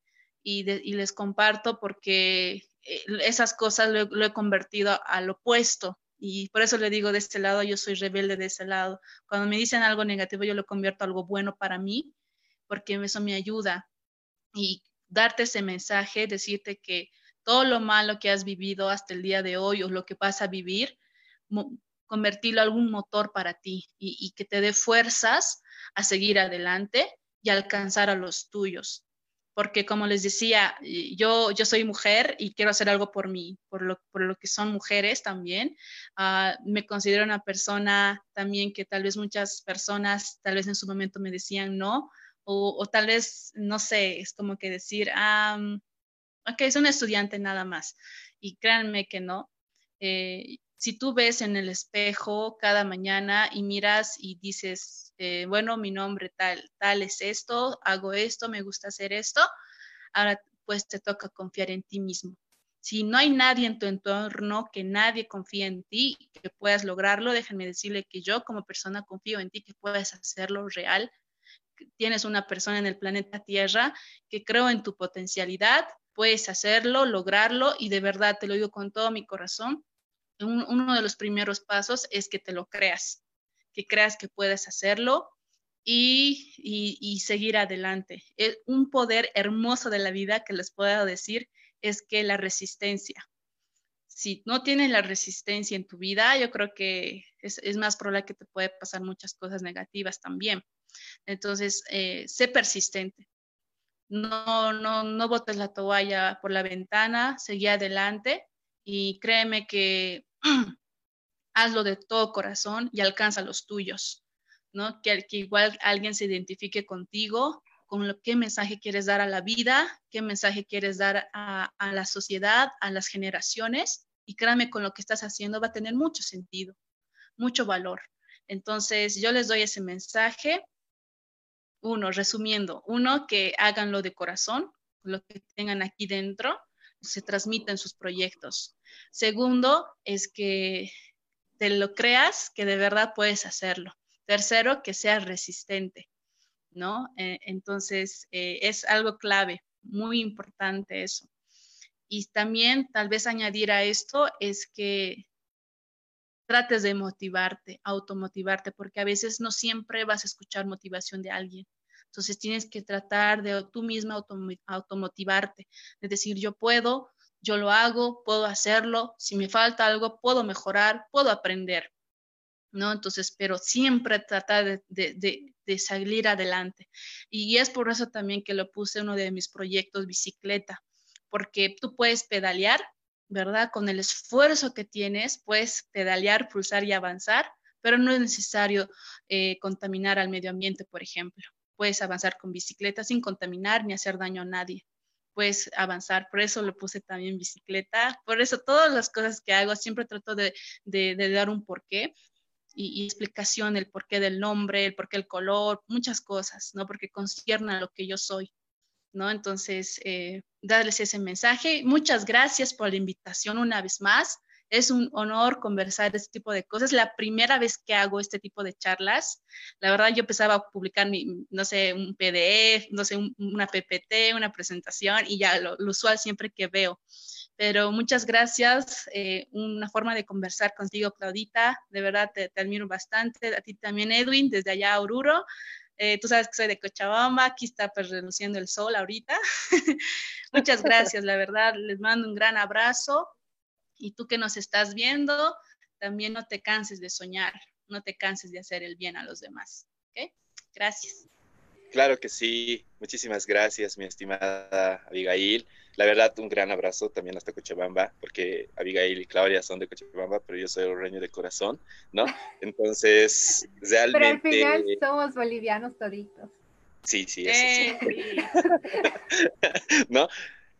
y, y les comparto porque eh, esas cosas lo, he convertido al opuesto. Y por eso le digo de este lado, yo soy rebelde de ese lado. Cuando me dicen algo negativo, yo lo convierto a algo bueno para mí, porque eso me ayuda. Y darte ese mensaje, decirte que todo lo malo que has vivido hasta el día de hoy o lo que vas a vivir, convertirlo a algún motor para ti y, que te dé fuerzas a seguir adelante y alcanzar a los tuyos porque como les decía, yo, yo soy mujer y quiero hacer algo por mí, por lo, por lo que son mujeres también. Ah, me considero una persona también que tal vez muchas personas, tal vez en su momento me decían no, o, tal vez, no sé, es como que decir, ah, ok, es un estudiante nada más. Y créanme que no. Eh, si tú ves en el espejo cada mañana y miras y dices, eh, bueno, mi nombre tal, tal es esto, hago esto, me gusta hacer esto, ahora pues te toca confiar en ti mismo. Si no hay nadie en tu entorno, que nadie confía en ti, que puedas lograrlo, déjenme decirle que yo como persona confío en ti, que puedes hacerlo real. Tienes una persona en el planeta Tierra que creo en tu potencialidad, puedes hacerlo, lograrlo y de verdad te lo digo con todo mi corazón. uno de los primeros pasos es que te lo creas que creas que puedes hacerlo y, seguir adelante. un poder hermoso de la vida que les puedo decir es que la resistencia. Si no tienes la resistencia en tu vida, yo creo que es, más probable que te puede pasar muchas cosas negativas también. Entonces, eh, sé persistente. No, no, no botes la toalla por la ventana, seguí adelante y créeme que hazlo de todo corazón y alcanza los tuyos, ¿no? Que, igual alguien se identifique contigo, con lo qué mensaje quieres dar a la vida, qué mensaje quieres dar a, a la sociedad, a las generaciones, y créame, con lo que estás haciendo va a tener mucho sentido, mucho valor. Entonces, yo les doy ese mensaje. Uno, resumiendo, uno, que háganlo de corazón, lo que tengan aquí dentro, se transmita en sus proyectos. Segundo, es que te lo creas que de verdad puedes hacerlo. Tercero, que seas resistente, ¿no? Eh, entonces, eh, es algo clave, muy importante eso. Y también tal vez añadir a esto es que trates de motivarte, automotivarte, porque a veces no siempre vas a escuchar motivación de alguien. Entonces tienes que tratar de tú misma automotivarte, de decir, yo puedo, yo lo hago, puedo hacerlo, si me falta algo, puedo mejorar, puedo aprender, ¿no? Entonces, pero siempre tratar de, salir adelante. Y es por eso también que lo puse uno de mis proyectos, bicicleta, porque tú puedes pedalear, ¿verdad? Con el esfuerzo que tienes, puedes pedalear, pulsar y avanzar, pero no es necesario eh, contaminar al medio ambiente, por ejemplo. Puedes avanzar con bicicleta sin contaminar ni hacer daño a nadie puedes avanzar. Por eso lo puse también bicicleta. Por eso todas las cosas que hago siempre trato de, dar un porqué y, explicación, el porqué del nombre, el porqué del color, muchas cosas, ¿no? Porque concierne a lo que yo soy, ¿no? Entonces, eh, darles ese mensaje. Muchas gracias por la invitación una vez más. Es un honor conversar este tipo de cosas. La primera vez que hago este tipo de charlas, la verdad yo empezaba a publicar, mi, no sé, un PDF, no sé, una PPT, una presentación y ya lo, usual siempre que veo. Pero muchas gracias, eh, una forma de conversar contigo, Claudita. De verdad te, admiro bastante. A ti también, Edwin, desde allá a Oruro. Eh, tú sabes que soy de Cochabamba, aquí está pues reluciendo el sol ahorita. Muchas gracias, la verdad, les mando un gran abrazo y tú que nos estás viendo, también no te canses de soñar, no te canses de hacer el bien a los demás. ¿Ok? Gracias. Claro que sí. Muchísimas gracias, mi estimada Abigail. La verdad, un gran abrazo también hasta Cochabamba, porque Abigail y Claudia son de Cochabamba, pero yo soy reño de corazón, ¿no? Entonces, realmente... Pero al final somos bolivianos toditos. Sí, sí, eso sí. Eh, ¿No?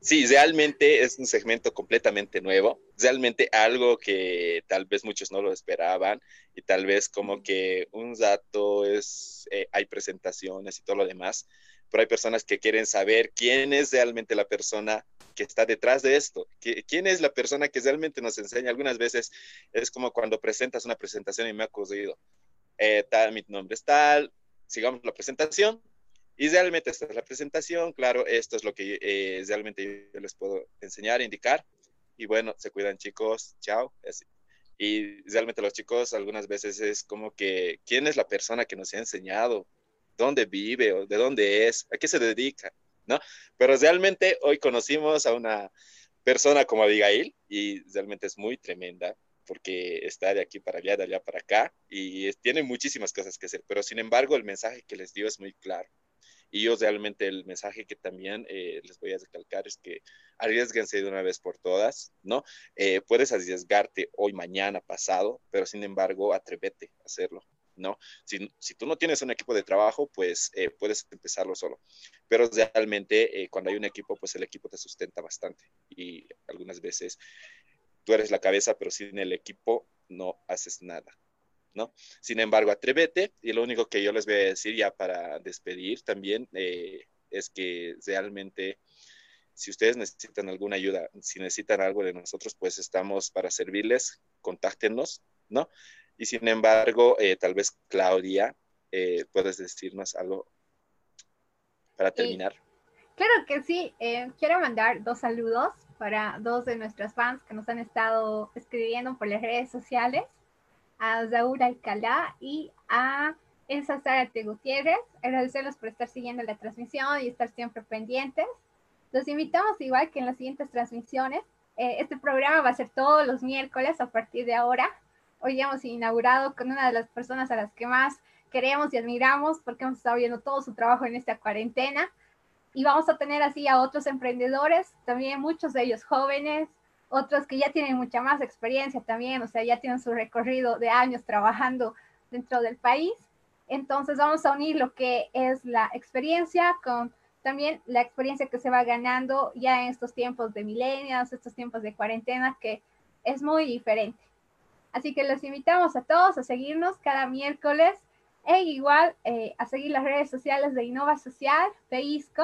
Sí, realmente es un segmento completamente nuevo, realmente algo que tal vez muchos no lo esperaban y tal vez como que un dato es, eh, hay presentaciones y todo lo demás, pero hay personas que quieren saber quién es realmente la persona que está detrás de esto, quién es la persona que realmente nos enseña. Algunas veces es como cuando presentas una presentación y me ha ocurrido, eh, tal, mi nombre es tal, sigamos la presentación, y realmente esta es la presentación, claro, esto es lo que eh, realmente yo les puedo enseñar, indicar. Y bueno, se cuidan chicos, chao. Y realmente los chicos algunas veces es como que, ¿quién es la persona que nos ha enseñado? ¿Dónde vive o de dónde es? ¿A qué se dedica? ¿No? Pero realmente hoy conocimos a una persona como Abigail y realmente es muy tremenda porque está de aquí para allá, de allá para acá y tiene muchísimas cosas que hacer, pero sin embargo el mensaje que les dio es muy claro Y yo realmente el mensaje que también eh, les voy a recalcar es que arriesguense de una vez por todas, ¿no? Eh, puedes arriesgarte hoy, mañana, pasado, pero sin embargo, atrévete a hacerlo. ¿No? Si, si, tú no tienes un equipo de trabajo, pues eh, puedes empezarlo solo. Pero realmente cuando hay un equipo, pues el equipo te sustenta bastante. Y algunas veces tú eres la cabeza, pero sin el equipo no haces nada. ¿no? Sin embargo, atrévete y lo único que yo les voy a decir ya para despedir también eh, es que realmente si ustedes necesitan alguna ayuda, si necesitan algo de nosotros, pues estamos para servirles, contáctenos, ¿no? Y sin embargo, eh, tal vez Claudia, eh, puedes decirnos algo para terminar. claro que sí, quiero mandar dos saludos para dos de nuestros fans que nos han estado escribiendo por las redes sociales a Zaura Alcalá y a Elsa Zárate Gutiérrez. Agradecerles por estar siguiendo la transmisión y estar siempre pendientes. Los invitamos igual que en las siguientes transmisiones. Eh, este programa va a ser todos los miércoles a partir de ahora. Hoy hemos inaugurado con una de las personas a las que más queremos y admiramos porque hemos estado viendo todo su trabajo en esta cuarentena. Y vamos a tener así a otros emprendedores, también muchos de ellos jóvenes, otros que ya tienen mucha más experiencia también, o sea, ya tienen su recorrido de años trabajando dentro del país. Entonces vamos a unir lo que es la experiencia con también la experiencia que se va ganando ya en estos tiempos de milenios, estos tiempos de cuarentena, que es muy diferente. Así que los invitamos a todos a seguirnos cada miércoles e igual eh, a seguir las redes sociales de Innova Social, PEISCO,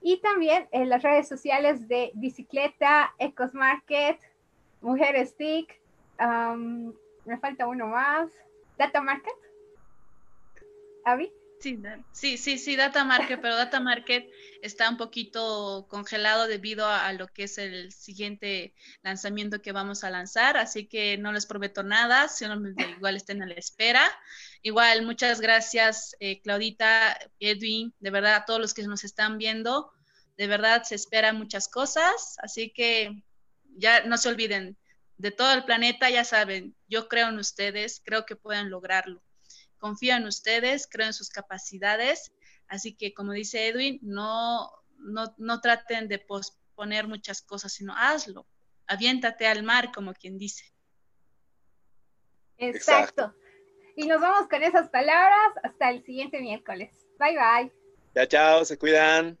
y también en las redes sociales de Bicicleta, Ecos Market, Mujer Stick, me falta uno más, Data Market. ¿Avi? Sí, sí, sí, Data Market, pero Data Market está un poquito congelado debido a, lo que es el siguiente lanzamiento que vamos a lanzar, así que no les prometo nada, sino igual estén a la espera. Igual, muchas gracias, eh, Claudita, Edwin, de verdad, a todos los que nos están viendo, de verdad se esperan muchas cosas, así que ya no se olviden, de todo el planeta, ya saben, yo creo en ustedes, creo que pueden lograrlo confío en ustedes, creo en sus capacidades, así que como dice Edwin, no, no, traten de posponer muchas cosas, sino hazlo, aviéntate al mar, como quien dice. Exacto. Y nos vamos con esas palabras hasta el siguiente miércoles. Bye bye. Chao, chao, se cuidan.